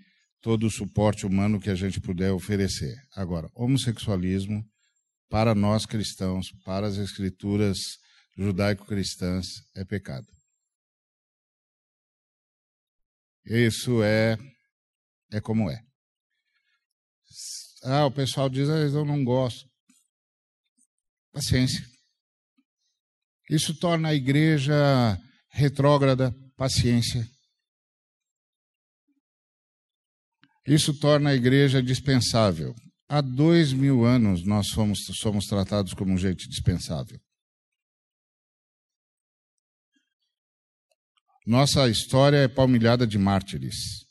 todo o suporte humano que a gente puder oferecer. Agora, homossexualismo, para nós cristãos, para as escrituras judaico-cristãs, é pecado. Isso é, é como é. Ah, o pessoal diz, ah, eu não gosto. Paciência. Isso torna a igreja retrógrada, paciência. Isso torna a igreja dispensável. Há dois mil anos nós somos, somos tratados como gente dispensável. Nossa história é palmilhada de mártires.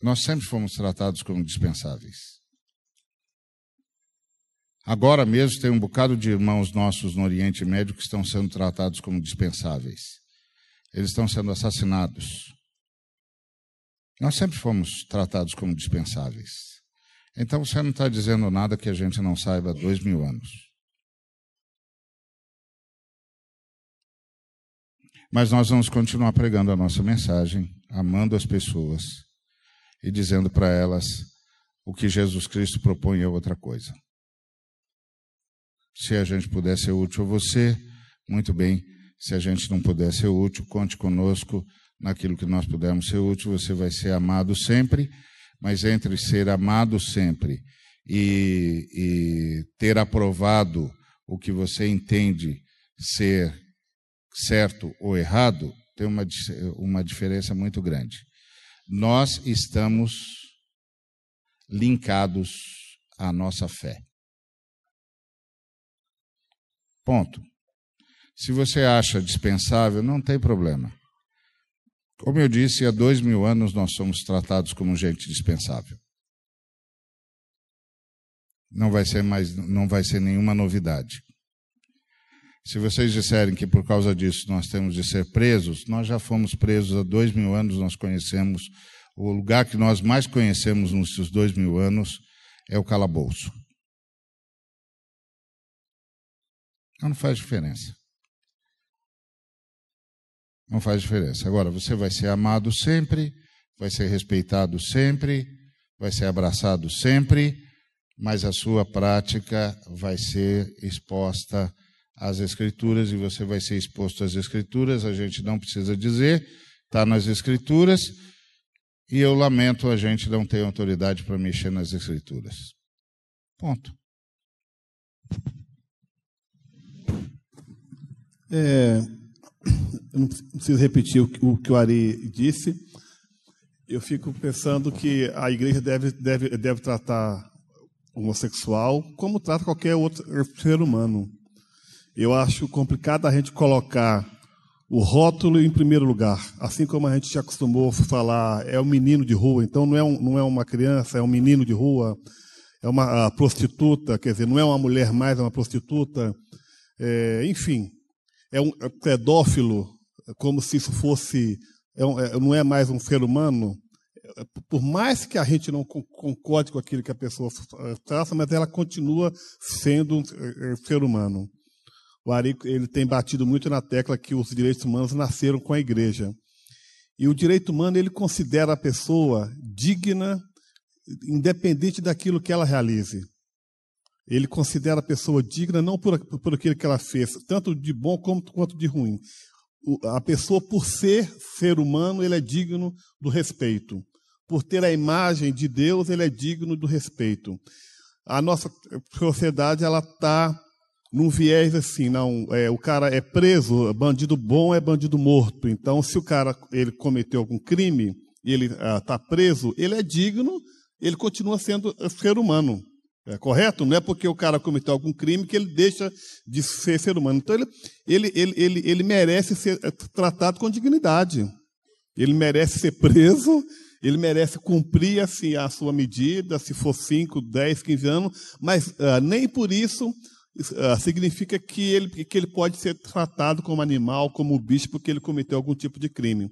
Nós sempre fomos tratados como dispensáveis. Agora mesmo tem um bocado de irmãos nossos no Oriente Médio que estão sendo tratados como dispensáveis. Eles estão sendo assassinados. Nós sempre fomos tratados como dispensáveis. Então você não está dizendo nada que a gente não saiba há dois mil anos. Mas nós vamos continuar pregando a nossa mensagem, amando as pessoas e dizendo para elas o que Jesus Cristo propõe é outra coisa. Se a gente puder ser útil a você, muito bem. Se a gente não puder ser útil, conte conosco naquilo que nós pudermos ser útil. Você vai ser amado sempre, mas entre ser amado sempre e, e ter aprovado o que você entende ser certo ou errado, tem uma, uma diferença muito grande. Nós estamos linkados à nossa fé. Ponto. Se você acha dispensável, não tem problema. Como eu disse, há dois mil anos nós somos tratados como gente dispensável. não vai ser mais, não vai ser nenhuma novidade. Se vocês disserem que por causa disso nós temos de ser presos, nós já fomos presos há dois mil anos, nós conhecemos o lugar que nós mais conhecemos nesses dois mil anos é o calabouço. Não faz diferença. Não faz diferença. Agora, você vai ser amado sempre, vai ser respeitado sempre, vai ser abraçado sempre, mas a sua prática vai ser exposta às Escrituras e você vai ser exposto às Escrituras. A gente não precisa dizer, está nas Escrituras, e eu lamento a gente não ter autoridade para mexer nas Escrituras. Ponto. É, eu não preciso repetir o que o Ari disse. Eu fico pensando que a igreja deve, deve, deve tratar homossexual como trata qualquer outro ser humano. Eu acho complicado a gente colocar o rótulo em primeiro lugar. Assim como a gente já acostumou a falar, é um menino de rua, então não é, um, não é uma criança, é um menino de rua, é uma prostituta, quer dizer, não é uma mulher mais, é uma prostituta. É, enfim, é um pedófilo, como se isso fosse, é um, é, não é mais um ser humano. Por mais que a gente não concorde com aquilo que a pessoa traça, mas ela continua sendo um é, ser humano. O Ari ele tem batido muito na tecla que os direitos humanos nasceram com a igreja. E o direito humano ele considera a pessoa digna, independente daquilo que ela realize. Ele considera a pessoa digna não por, por aquilo que ela fez, tanto de bom como, quanto de ruim. O, a pessoa, por ser ser humano, ele é digno do respeito. Por ter a imagem de Deus, ele é digno do respeito. A nossa sociedade ela está num viés assim, não, é, o cara é preso, bandido bom é bandido morto. Então, se o cara ele cometeu algum crime e ele está ah, preso, ele é digno, ele continua sendo ser humano. É correto? Não é porque o cara cometeu algum crime que ele deixa de ser ser humano. Então, ele, ele, ele, ele, ele merece ser eh, tratado com dignidade. Ele merece ser preso, ele merece cumprir assim, a sua medida, se for 5, 10, 15 anos, mas uh, nem por isso significa que ele, que ele pode ser tratado como animal, como bicho, porque ele cometeu algum tipo de crime.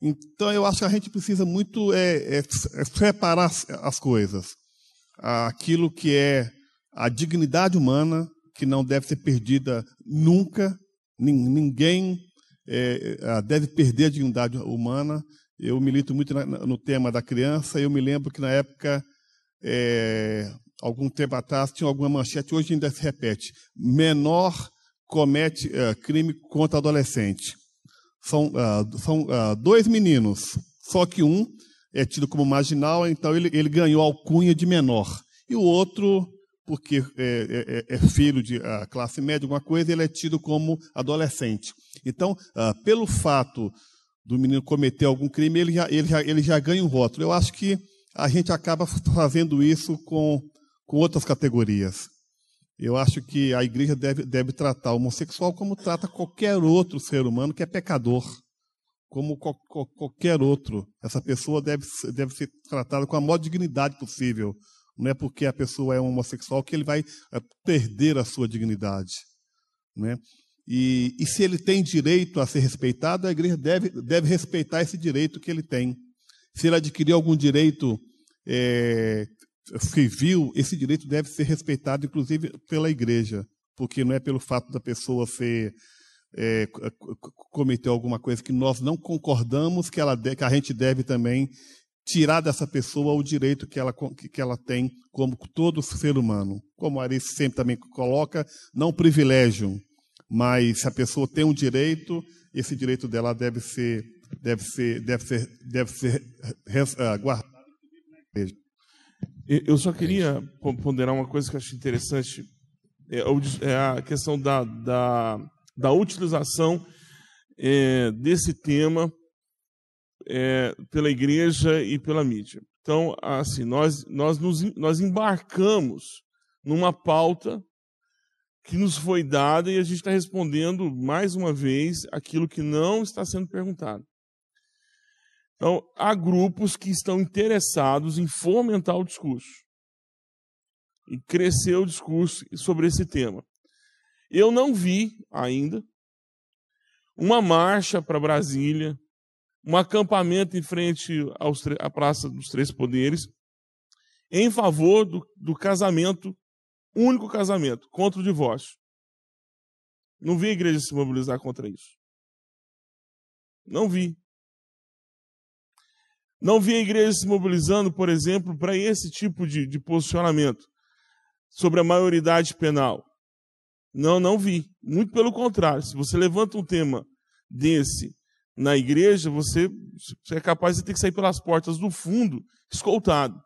Então, eu acho que a gente precisa muito é, é, é separar as, as coisas aquilo que é a dignidade humana, que não deve ser perdida nunca, ninguém é, deve perder a dignidade humana. Eu milito muito no tema da criança, eu me lembro que na época, é, algum tempo atrás, tinha alguma manchete, hoje ainda se repete: menor comete é, crime contra adolescente. São, uh, são uh, dois meninos, só que um é tido como marginal, então ele, ele ganhou alcunha de menor. E o outro, porque é, é, é filho de uh, classe média, alguma coisa, ele é tido como adolescente. Então, uh, pelo fato do menino cometer algum crime, ele já, ele, já, ele já ganha um rótulo. Eu acho que a gente acaba fazendo isso com, com outras categorias. Eu acho que a igreja deve, deve tratar o homossexual como trata qualquer outro ser humano que é pecador como qualquer outro. Essa pessoa deve, deve ser tratada com a maior dignidade possível. Não é porque a pessoa é homossexual que ele vai é, perder a sua dignidade. Né? E, e se ele tem direito a ser respeitado, a igreja deve, deve respeitar esse direito que ele tem. Se ele adquiriu algum direito é, civil, esse direito deve ser respeitado, inclusive, pela igreja, porque não é pelo fato da pessoa ser é, cometeu alguma coisa que nós não concordamos que, ela que a gente deve também tirar dessa pessoa o direito que ela, que ela tem como todo ser humano. Como a Arice sempre também coloca, não privilégio, mas se a pessoa tem um direito, esse direito dela deve ser, deve ser, deve ser, deve ser uh, guardado. Eu só queria ponderar uma coisa que eu acho interessante, é, é a questão da, da da utilização é, desse tema é, pela igreja e pela mídia. Então, assim, nós, nós, nos, nós embarcamos numa pauta que nos foi dada e a gente está respondendo mais uma vez aquilo que não está sendo perguntado. Então, há grupos que estão interessados em fomentar o discurso. E cresceu o discurso sobre esse tema. Eu não vi ainda uma marcha para Brasília, um acampamento em frente à Praça dos Três Poderes, em favor do, do casamento, único casamento, contra o divórcio. Não vi a igreja se mobilizar contra isso. Não vi. Não vi a igreja se mobilizando, por exemplo, para esse tipo de, de posicionamento sobre a maioridade penal. Não, não vi. Muito pelo contrário. Se você levanta um tema desse na igreja, você, você é capaz de ter que sair pelas portas do fundo, escoltado.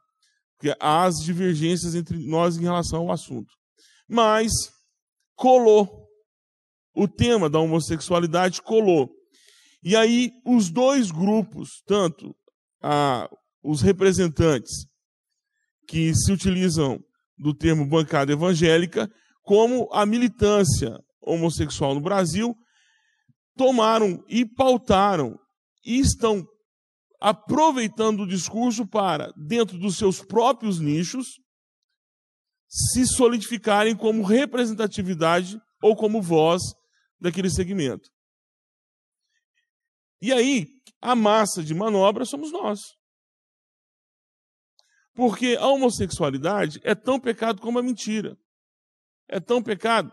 Porque há as divergências entre nós em relação ao assunto. Mas colou. O tema da homossexualidade colou. E aí, os dois grupos, tanto a, os representantes que se utilizam do termo bancada evangélica, como a militância homossexual no Brasil, tomaram e pautaram e estão aproveitando o discurso para, dentro dos seus próprios nichos, se solidificarem como representatividade ou como voz daquele segmento. E aí, a massa de manobra somos nós. Porque a homossexualidade é tão pecado como a mentira. É tão pecado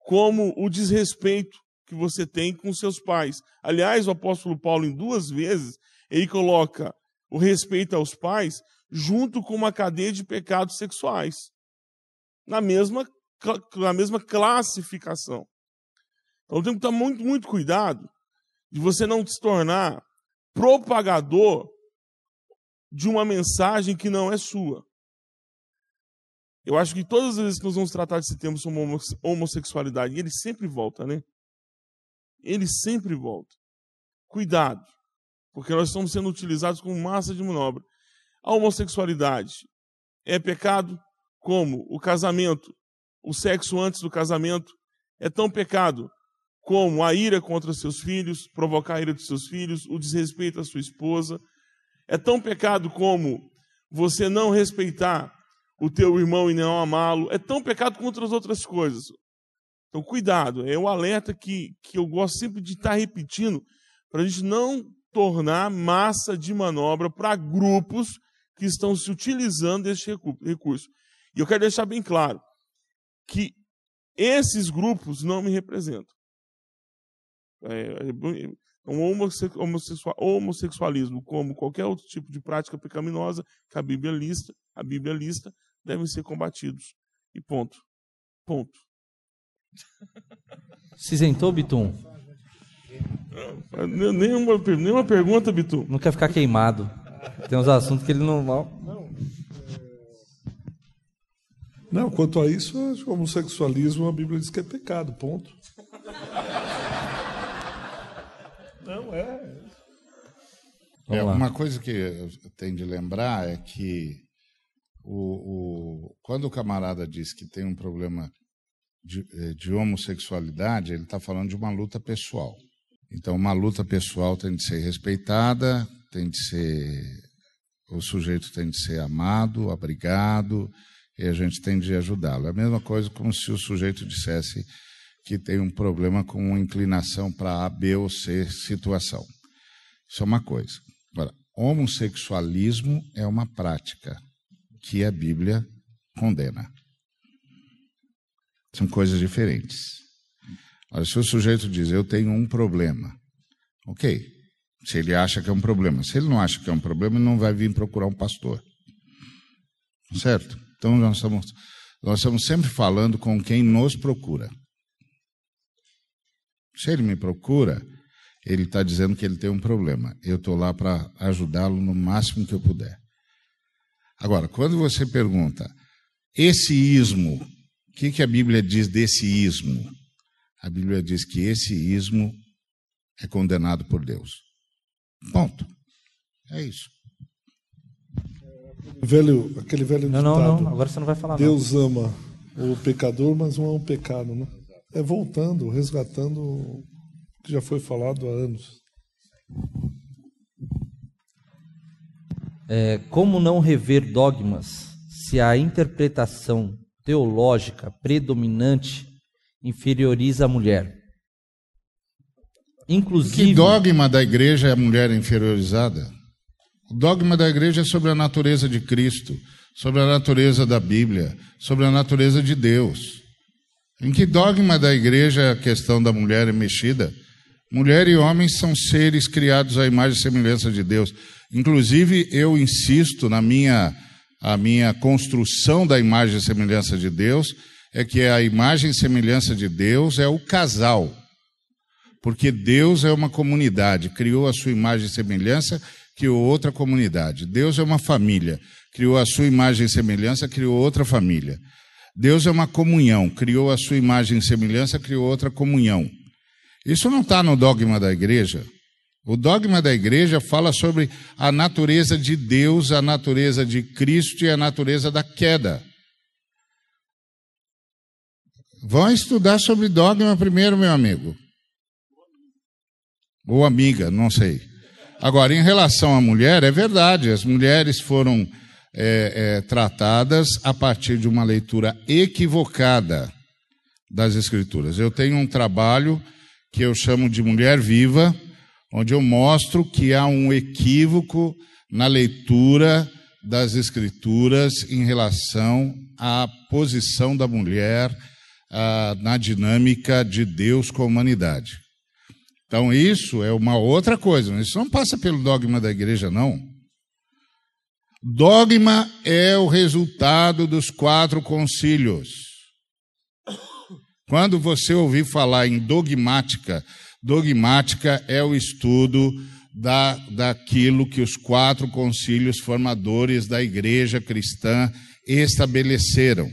como o desrespeito que você tem com seus pais. Aliás, o apóstolo Paulo, em duas vezes, ele coloca o respeito aos pais junto com uma cadeia de pecados sexuais. Na mesma, na mesma classificação. Então tem que estar muito, muito cuidado de você não se tornar propagador de uma mensagem que não é sua. Eu acho que todas as vezes que nós vamos tratar desse tema sobre homossexualidade, ele sempre volta, né? Ele sempre volta. Cuidado, porque nós estamos sendo utilizados como massa de manobra. A homossexualidade é pecado como o casamento, o sexo antes do casamento é tão pecado como a ira contra seus filhos, provocar a ira dos seus filhos, o desrespeito à sua esposa. É tão pecado como você não respeitar o teu irmão e não amá-lo. É tão pecado contra as outras coisas. Então, cuidado, é o alerta que, que eu gosto sempre de estar repetindo, para a gente não tornar massa de manobra para grupos que estão se utilizando desse recurso. E eu quero deixar bem claro que esses grupos não me representam. É, é um homossexualismo, como qualquer outro tipo de prática pecaminosa que a Bíblia lista, a Bíblia lista, devem ser combatidos. E ponto. Ponto. Se isentou, Bitum? Nenhuma, nenhuma pergunta, Bitum. Não quer ficar queimado. Tem uns assuntos que ele não. Não, quanto a isso, o homossexualismo, a Bíblia diz que é pecado, ponto. Não, é. é uma coisa que tenho de lembrar é que o, o, quando o camarada diz que tem um problema de, eh, de homossexualidade, ele está falando de uma luta pessoal. Então, uma luta pessoal tem de ser respeitada, tem de ser. O sujeito tem de ser amado, abrigado, e a gente tem de ajudá-lo. É a mesma coisa como se o sujeito dissesse que tem um problema com uma inclinação para A, B ou C situação. Isso é uma coisa. Agora, homossexualismo é uma prática que a Bíblia condena. São coisas diferentes. Olha, se o sujeito diz, eu tenho um problema, ok. Se ele acha que é um problema. Se ele não acha que é um problema, ele não vai vir procurar um pastor. Certo? Então, nós estamos, nós estamos sempre falando com quem nos procura. Se ele me procura, ele está dizendo que ele tem um problema. Eu estou lá para ajudá-lo no máximo que eu puder. Agora, quando você pergunta, esse ismo, o que, que a Bíblia diz desse ismo? A Bíblia diz que esse ismo é condenado por Deus. Ponto. É isso. Velho, aquele velho não, ditado, não, não, agora você não vai falar. Deus não. ama o pecador, mas não é um pecado, né? É voltando, resgatando o que já foi falado há anos. É, como não rever dogmas se a interpretação teológica predominante inferioriza a mulher. Inclusive. Que dogma da igreja é a mulher inferiorizada? O dogma da igreja é sobre a natureza de Cristo, sobre a natureza da Bíblia, sobre a natureza de Deus. Em que dogma da igreja a questão da mulher é mexida? Mulher e homem são seres criados à imagem e semelhança de Deus. Inclusive, eu insisto na minha, a minha construção da imagem e semelhança de Deus, é que a imagem e semelhança de Deus é o casal. Porque Deus é uma comunidade, criou a sua imagem e semelhança, criou outra comunidade. Deus é uma família, criou a sua imagem e semelhança, criou outra família. Deus é uma comunhão, criou a sua imagem e semelhança, criou outra comunhão. Isso não está no dogma da igreja. O dogma da igreja fala sobre a natureza de Deus, a natureza de Cristo e a natureza da queda. Vão estudar sobre dogma primeiro, meu amigo. Ou amiga, não sei. Agora, em relação à mulher, é verdade, as mulheres foram é, é, tratadas a partir de uma leitura equivocada das Escrituras. Eu tenho um trabalho que eu chamo de Mulher Viva, onde eu mostro que há um equívoco na leitura das Escrituras em relação à posição da mulher ah, na dinâmica de Deus com a humanidade. Então, isso é uma outra coisa, isso não passa pelo dogma da igreja, não. Dogma é o resultado dos quatro concílios. Quando você ouvir falar em dogmática, dogmática é o estudo da, daquilo que os quatro concílios formadores da igreja cristã estabeleceram.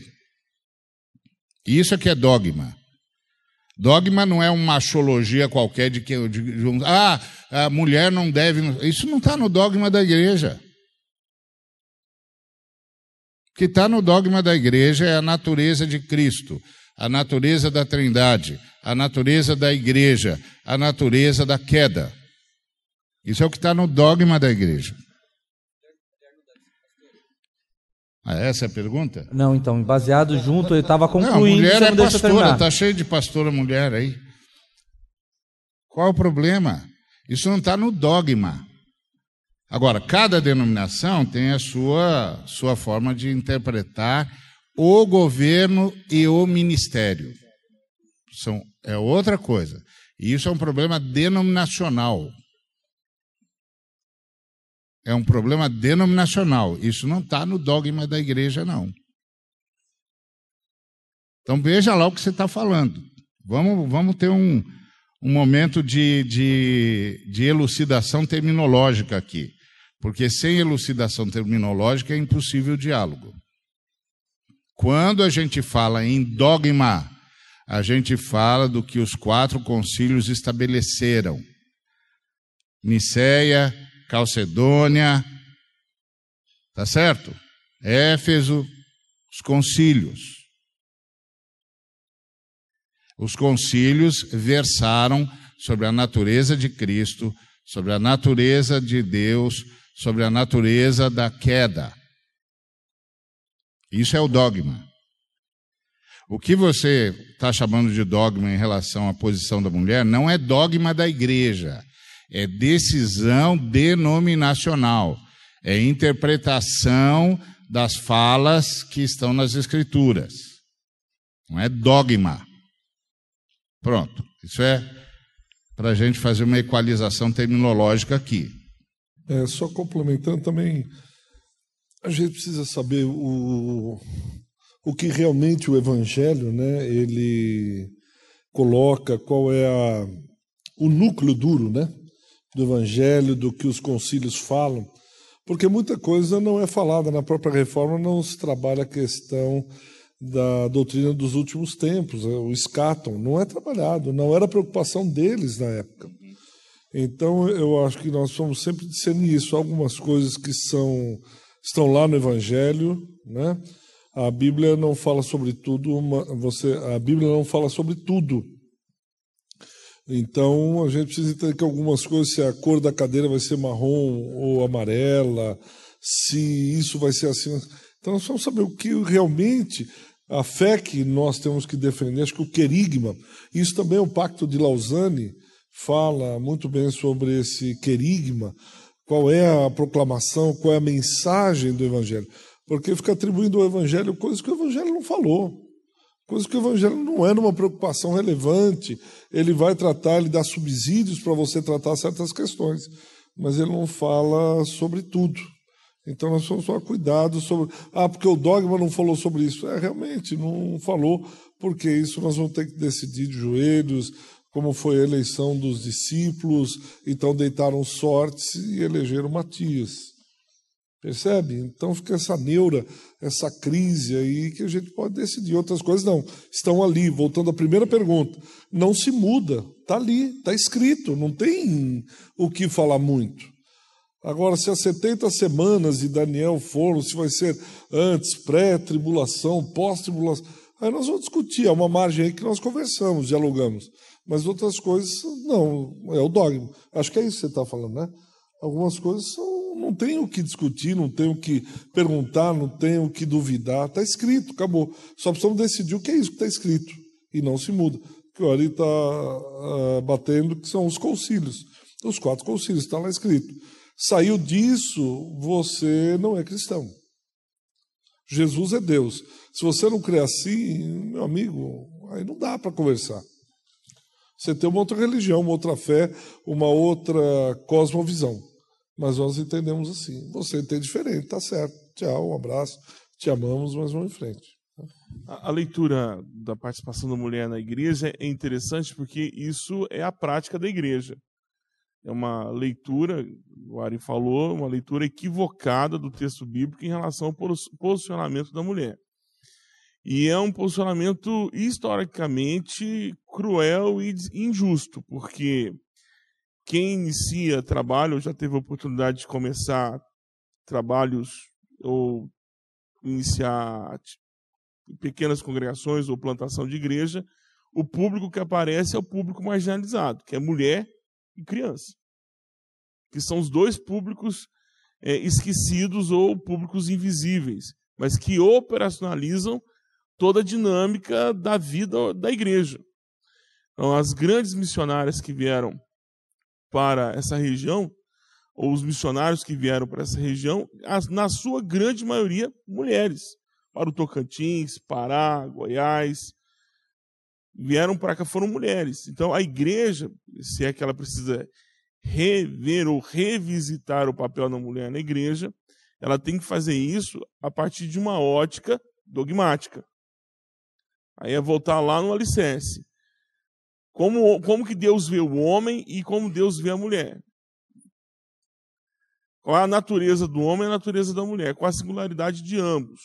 Isso é que é dogma. Dogma não é uma machologia qualquer de que de, de, ah, a mulher não deve. Isso não está no dogma da igreja. O que está no dogma da igreja é a natureza de Cristo, a natureza da Trindade, a natureza da igreja, a natureza da queda. Isso é o que está no dogma da igreja. Ah, essa é a pergunta? Não, então, baseado junto, eu estava concluindo. Não, mulher é pastora, está cheio de pastora mulher aí. Qual o problema? Isso não está no dogma. Agora, cada denominação tem a sua, sua forma de interpretar o governo e o ministério. São, é outra coisa. E isso é um problema denominacional. É um problema denominacional. Isso não está no dogma da igreja, não. Então veja lá o que você está falando. Vamos, vamos ter um, um momento de, de, de elucidação terminológica aqui. Porque sem elucidação terminológica é impossível o diálogo. Quando a gente fala em dogma, a gente fala do que os quatro concílios estabeleceram. Niceia, Calcedônia, tá certo? Éfeso, os concílios. Os concílios versaram sobre a natureza de Cristo, sobre a natureza de Deus, sobre a natureza da queda. Isso é o dogma. O que você está chamando de dogma em relação à posição da mulher não é dogma da igreja é decisão denominacional, é interpretação das falas que estão nas Escrituras. Não é dogma. Pronto. Isso é para a gente fazer uma equalização terminológica aqui. É, só complementando também, a gente precisa saber o, o que realmente o Evangelho, né, ele coloca, qual é a, o núcleo duro, né? do Evangelho, do que os concílios falam, porque muita coisa não é falada na própria reforma, não se trabalha a questão da doutrina dos últimos tempos, é, o escatom, não é trabalhado, não era preocupação deles na época. Então, eu acho que nós vamos sempre discernir isso, algumas coisas que são estão lá no Evangelho, né? A Bíblia não fala sobre tudo, uma, você, a Bíblia não fala sobre tudo. Então a gente precisa entender que algumas coisas, se a cor da cadeira vai ser marrom ou amarela, se isso vai ser assim. Então nós vamos saber o que realmente a fé que nós temos que defender, acho que o querigma, isso também é o Pacto de Lausanne, fala muito bem sobre esse querigma, qual é a proclamação, qual é a mensagem do Evangelho. Porque fica atribuindo ao Evangelho coisas que o Evangelho não falou. Coisas que o Evangelho não é uma preocupação relevante. Ele vai tratar, ele dá subsídios para você tratar certas questões, mas ele não fala sobre tudo. Então nós vamos tomar cuidado sobre. Ah, porque o dogma não falou sobre isso. É, realmente, não falou, porque isso nós vamos ter que decidir de joelhos, como foi a eleição dos discípulos, então deitaram sortes e elegeram Matias. Percebe? Então fica essa neura, essa crise aí que a gente pode decidir. Outras coisas não. Estão ali. Voltando à primeira pergunta. Não se muda. Está ali, está escrito. Não tem o que falar muito. Agora, se as 70 semanas de Daniel foram, se vai ser antes, pré-tribulação, pós-tribulação, aí nós vamos discutir. Há uma margem aí que nós conversamos, dialogamos. Mas outras coisas, não. É o dogma. Acho que é isso que você está falando, né? Algumas coisas são não tem o que discutir, não tem o que perguntar, não tem o que duvidar. Está escrito, acabou. Só precisamos decidir o que é isso que está escrito. E não se muda. Que o Ari está uh, batendo, que são os concílios. Os quatro concílios, está lá escrito. Saiu disso, você não é cristão. Jesus é Deus. Se você não crê assim, meu amigo, aí não dá para conversar. Você tem uma outra religião, uma outra fé, uma outra cosmovisão. Mas nós entendemos assim. Você tem diferente, tá certo. Tchau, um abraço, te amamos, mas vamos em frente. A, a leitura da participação da mulher na igreja é interessante porque isso é a prática da igreja. É uma leitura, o Ari falou, uma leitura equivocada do texto bíblico em relação ao posicionamento da mulher. E é um posicionamento historicamente cruel e injusto, porque quem inicia trabalho, já teve a oportunidade de começar trabalhos ou iniciar pequenas congregações ou plantação de igreja, o público que aparece é o público marginalizado, que é mulher e criança. Que são os dois públicos é, esquecidos ou públicos invisíveis, mas que operacionalizam toda a dinâmica da vida da igreja. Então, as grandes missionárias que vieram para essa região, ou os missionários que vieram para essa região, na sua grande maioria, mulheres. Para o Tocantins, Pará, Goiás, vieram para cá, foram mulheres. Então, a igreja, se é que ela precisa rever ou revisitar o papel da mulher na igreja, ela tem que fazer isso a partir de uma ótica dogmática. Aí é voltar lá no alicerce. Como, como que Deus vê o homem e como Deus vê a mulher. Qual a natureza do homem e a natureza da mulher, qual a singularidade de ambos.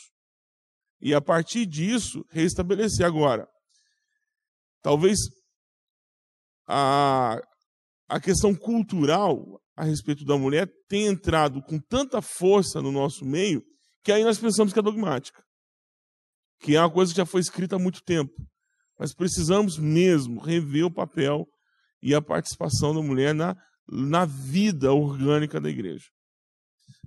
E a partir disso, restabelecer agora. Talvez a, a questão cultural a respeito da mulher tenha entrado com tanta força no nosso meio que aí nós pensamos que é dogmática. Que é uma coisa que já foi escrita há muito tempo. Mas precisamos mesmo rever o papel e a participação da mulher na, na vida orgânica da igreja.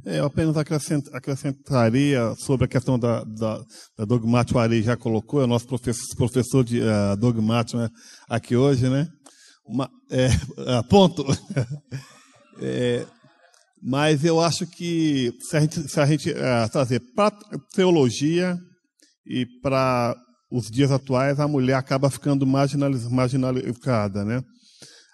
É, eu apenas acrescent, acrescentaria sobre a questão da, da, da dogmática, o Ari já colocou, é o nosso professor, professor de uh, dogmático né, aqui hoje, né? Uma, é, uh, ponto. é, mas eu acho que se a gente, se a gente uh, trazer para teologia e para os dias atuais, a mulher acaba ficando marginalizada, né?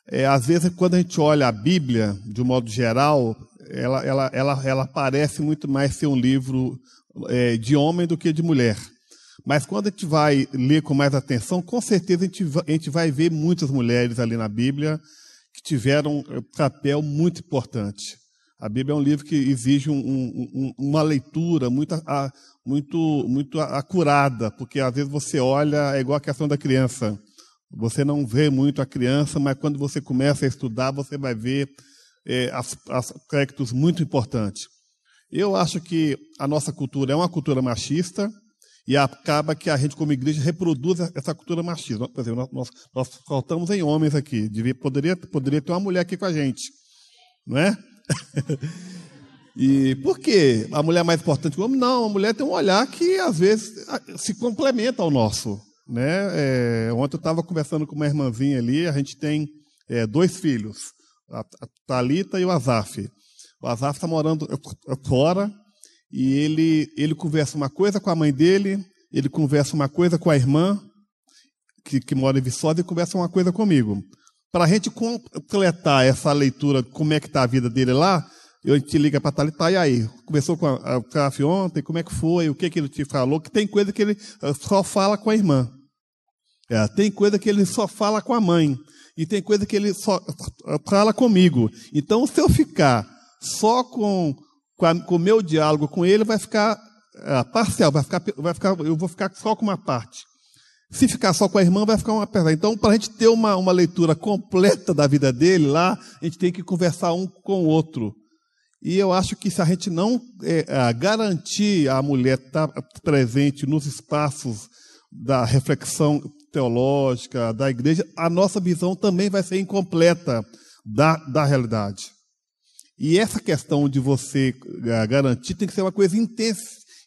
É, às vezes, quando a gente olha a Bíblia, de um modo geral, ela, ela, ela, ela parece muito mais ser um livro é, de homem do que de mulher. Mas quando a gente vai ler com mais atenção, com certeza a gente, a gente vai ver muitas mulheres ali na Bíblia que tiveram um papel muito importante. A Bíblia é um livro que exige um, um, uma leitura muito, muito, muito acurada, porque às vezes você olha, é igual a questão da criança. Você não vê muito a criança, mas quando você começa a estudar, você vai ver é, aspectos muito importantes. Eu acho que a nossa cultura é uma cultura machista e acaba que a gente, como igreja, reproduz essa cultura machista. Por exemplo, nós, nós faltamos em homens aqui. Devia, poderia, poderia ter uma mulher aqui com a gente, não é? E por quê? A mulher é mais importante que o homem? Não, a mulher tem um olhar que às vezes se complementa ao nosso. Né? É, ontem eu estava conversando com uma irmãzinha ali, a gente tem é, dois filhos, a Talita e o Azaf. O Azaf está morando fora e ele, ele conversa uma coisa com a mãe dele, ele conversa uma coisa com a irmã, que, que mora em Viçosa, e conversa uma coisa comigo. Para a gente completar essa leitura, como é que está a vida dele lá, eu te liga para Thalita, tá, e aí? Conversou com a CAF ontem, como é que foi, o que, que ele te falou? Que tem coisa que ele eh, só fala com a irmã. É, tem coisa que ele só fala com a mãe. E tem coisa que ele só eh, fala comigo. Então, se eu ficar só com, com o meu diálogo com ele, vai ficar é, parcial, vai ficar, vai ficar, eu vou ficar só com uma parte. Se ficar só com a irmã, vai ficar uma pesada. Então, para a gente ter uma, uma leitura completa da vida dele lá, a gente tem que conversar um com o outro. E eu acho que se a gente não é, garantir a mulher estar tá presente nos espaços da reflexão teológica da igreja, a nossa visão também vai ser incompleta da, da realidade. E essa questão de você é, garantir tem que ser uma coisa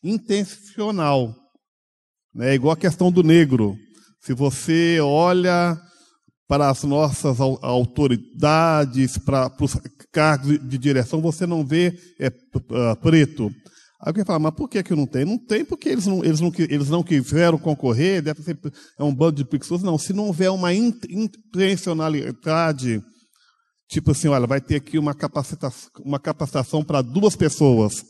intencional. Né? É igual a questão do negro. Se você olha para as nossas autoridades, para, para os cargos de direção, você não vê é, preto. Aí alguém fala, mas por que, que não tem? Não tem porque eles não, eles não, eles não quiseram concorrer, deve ser é um bando de pessoas. Não, se não houver uma intencionalidade, tipo assim, olha, vai ter aqui uma capacitação, uma capacitação para duas pessoas.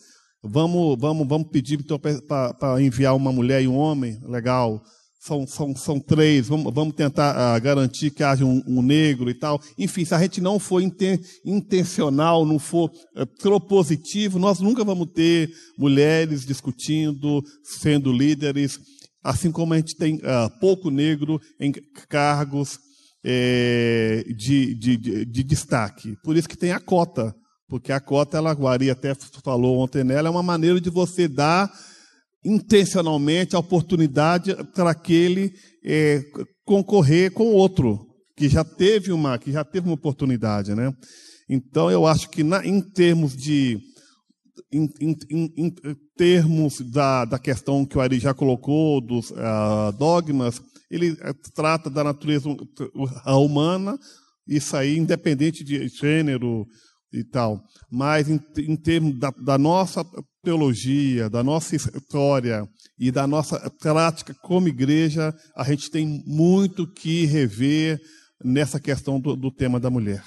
Vamos, vamos, vamos pedir então, para enviar uma mulher e um homem, legal. São, são, são três, vamos, vamos tentar uh, garantir que haja um, um, negro e tal. Enfim, se a gente não for inten, intencional, não for uh, propositivo, nós nunca vamos ter mulheres discutindo, sendo líderes, assim como a gente tem uh, pouco negro em cargos eh, de, de, de, de, destaque. Por isso que tem a cota, porque a cota, ela, a Guari até falou ontem nela, é uma maneira de você dar intencionalmente a oportunidade para aquele é, concorrer com o outro que já teve uma que já teve uma oportunidade, né? Então eu acho que na, em termos de em, em, em, termos da, da questão que o Ari já colocou dos uh, dogmas, ele uh, trata da natureza humana, isso aí independente de gênero e tal. Mas em, em termos da, da, nossa teologia, da nossa história e da nossa prática como igreja, a gente tem muito que rever nessa questão do, do tema da mulher.